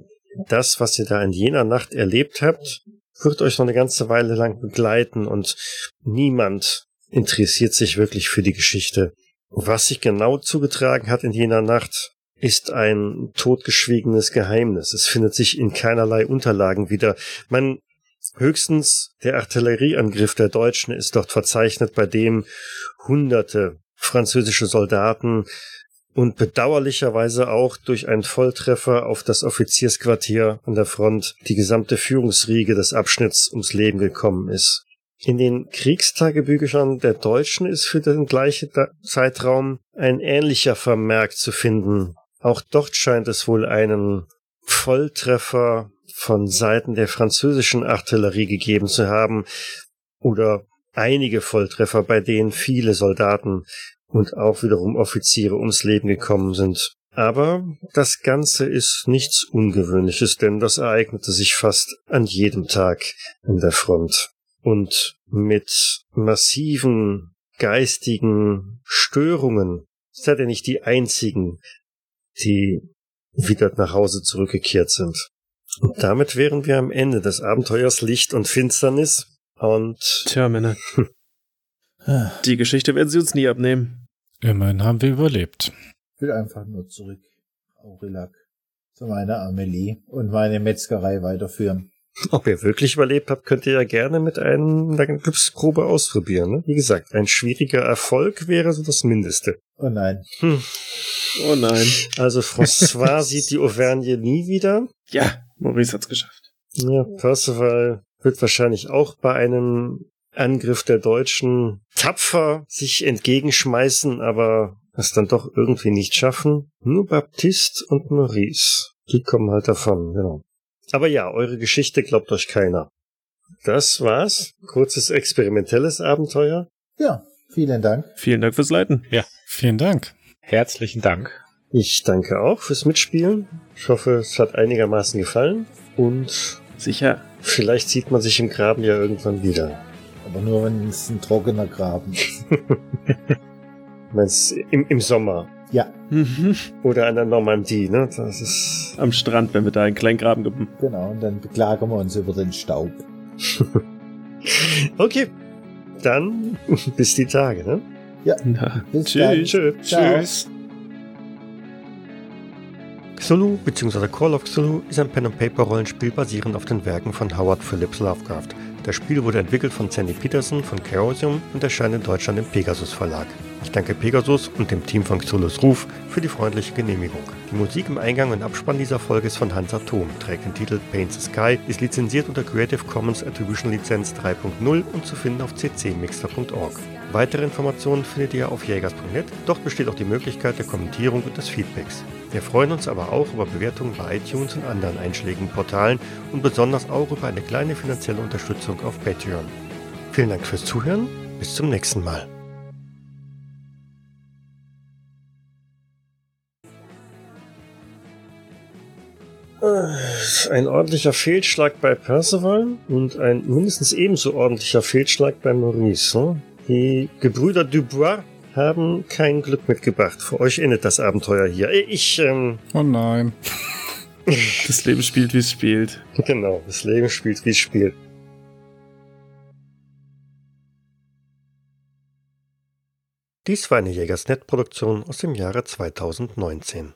das, was ihr da in jener Nacht erlebt habt, wird euch noch eine ganze Weile lang begleiten und niemand interessiert sich wirklich für die Geschichte. Was sich genau zugetragen hat in jener Nacht, ist ein totgeschwiegenes Geheimnis. Es findet sich in keinerlei Unterlagen wieder. Man höchstens der Artillerieangriff der Deutschen ist dort verzeichnet, bei dem hunderte französische Soldaten und bedauerlicherweise auch durch einen Volltreffer auf das Offiziersquartier an der Front die gesamte Führungsriege des Abschnitts ums Leben gekommen ist. In den Kriegstagebüchern der Deutschen ist für den gleichen Zeitraum ein ähnlicher Vermerk zu finden. Auch dort scheint es wohl einen Volltreffer von Seiten der französischen Artillerie gegeben zu haben oder einige Volltreffer, bei denen viele Soldaten und auch wiederum Offiziere ums Leben gekommen sind. Aber das Ganze ist nichts Ungewöhnliches, denn das ereignete sich fast an jedem Tag an der Front und mit massiven geistigen Störungen seid ihr nicht die einzigen, die wieder nach Hause zurückgekehrt sind. Und damit wären wir am Ende des Abenteuers Licht und Finsternis und Tja, Männer. *laughs* Die Geschichte werden sie uns nie abnehmen. Immerhin haben wir überlebt. Ich will einfach nur zurück, Aurillac, zu meiner Amelie und meine Metzgerei weiterführen. Ob ihr wirklich überlebt habt, könnt ihr ja gerne mit einem, einer Glücksprobe ausprobieren. Ne? Wie gesagt, ein schwieriger Erfolg wäre so das Mindeste. Oh nein. Hm. Oh nein. Also François *laughs* sieht die Auvergne nie wieder. Ja, Maurice hat's geschafft. Ja, Percival wird wahrscheinlich auch bei einem Angriff der Deutschen tapfer sich entgegenschmeißen, aber es dann doch irgendwie nicht schaffen. Nur Baptiste und Maurice. Die kommen halt davon, genau. Aber ja, eure Geschichte glaubt euch keiner. Das war's. Kurzes experimentelles Abenteuer. Ja, vielen Dank. Vielen Dank fürs Leiten. Vielen Dank. Herzlichen Dank. Ich danke auch fürs Mitspielen. Ich hoffe, es hat einigermaßen gefallen. Und Sicher. vielleicht sieht man sich im Graben ja irgendwann wieder. Aber nur wenn es ein trockener Graben ist. *laughs* Meinst im, im Sommer. Ja, Mhm. Oder an der Normandie, ne? Das ist. Am Strand, wenn wir da einen kleinen Graben geben. genau. Und dann beklagen wir uns über den Staub. *laughs* Okay. Dann *laughs* bis die Tage, ne? Na, Bis Tschüss. Tschö. Ciao. Tschüss. Cthulhu bzw. Call of Cthulhu ist ein Pen-and-Paper-Rollenspiel basierend auf den Werken von Howard Phillips Lovecraft. Das Spiel wurde entwickelt von Sandy Peterson von Chaosium und erscheint in Deutschland im Pegasus Verlag. Ich danke Pegasus und dem Team von Cthulhu's Ruf für die freundliche Genehmigung. Die Musik im Eingang und Abspann dieser Folge ist von Hans Atom, trägt den Titel Paint the Sky, ist lizenziert unter Creative Commons Attribution Lizenz 3.0 und zu finden auf ccmixter.org. Weitere Informationen findet ihr auf jägers.net, dort besteht auch die Möglichkeit der Kommentierung und des Feedbacks. Wir freuen uns aber auch über Bewertungen bei iTunes und anderen einschlägigen Portalen und besonders auch über eine kleine finanzielle Unterstützung auf Patreon. Vielen Dank fürs Zuhören, bis zum nächsten Mal. Ein ordentlicher Fehlschlag bei Percival und ein mindestens ebenso ordentlicher Fehlschlag bei Maurice. ne? Die Gebrüder Dubois haben kein Glück mitgebracht. Für euch endet das Abenteuer hier. Ich, ähm, Oh nein. *laughs* Das Leben spielt, wie es spielt. genau, das Leben spielt, wie es spielt. Dies war eine Jägersnet-Produktion aus dem Jahre 2019.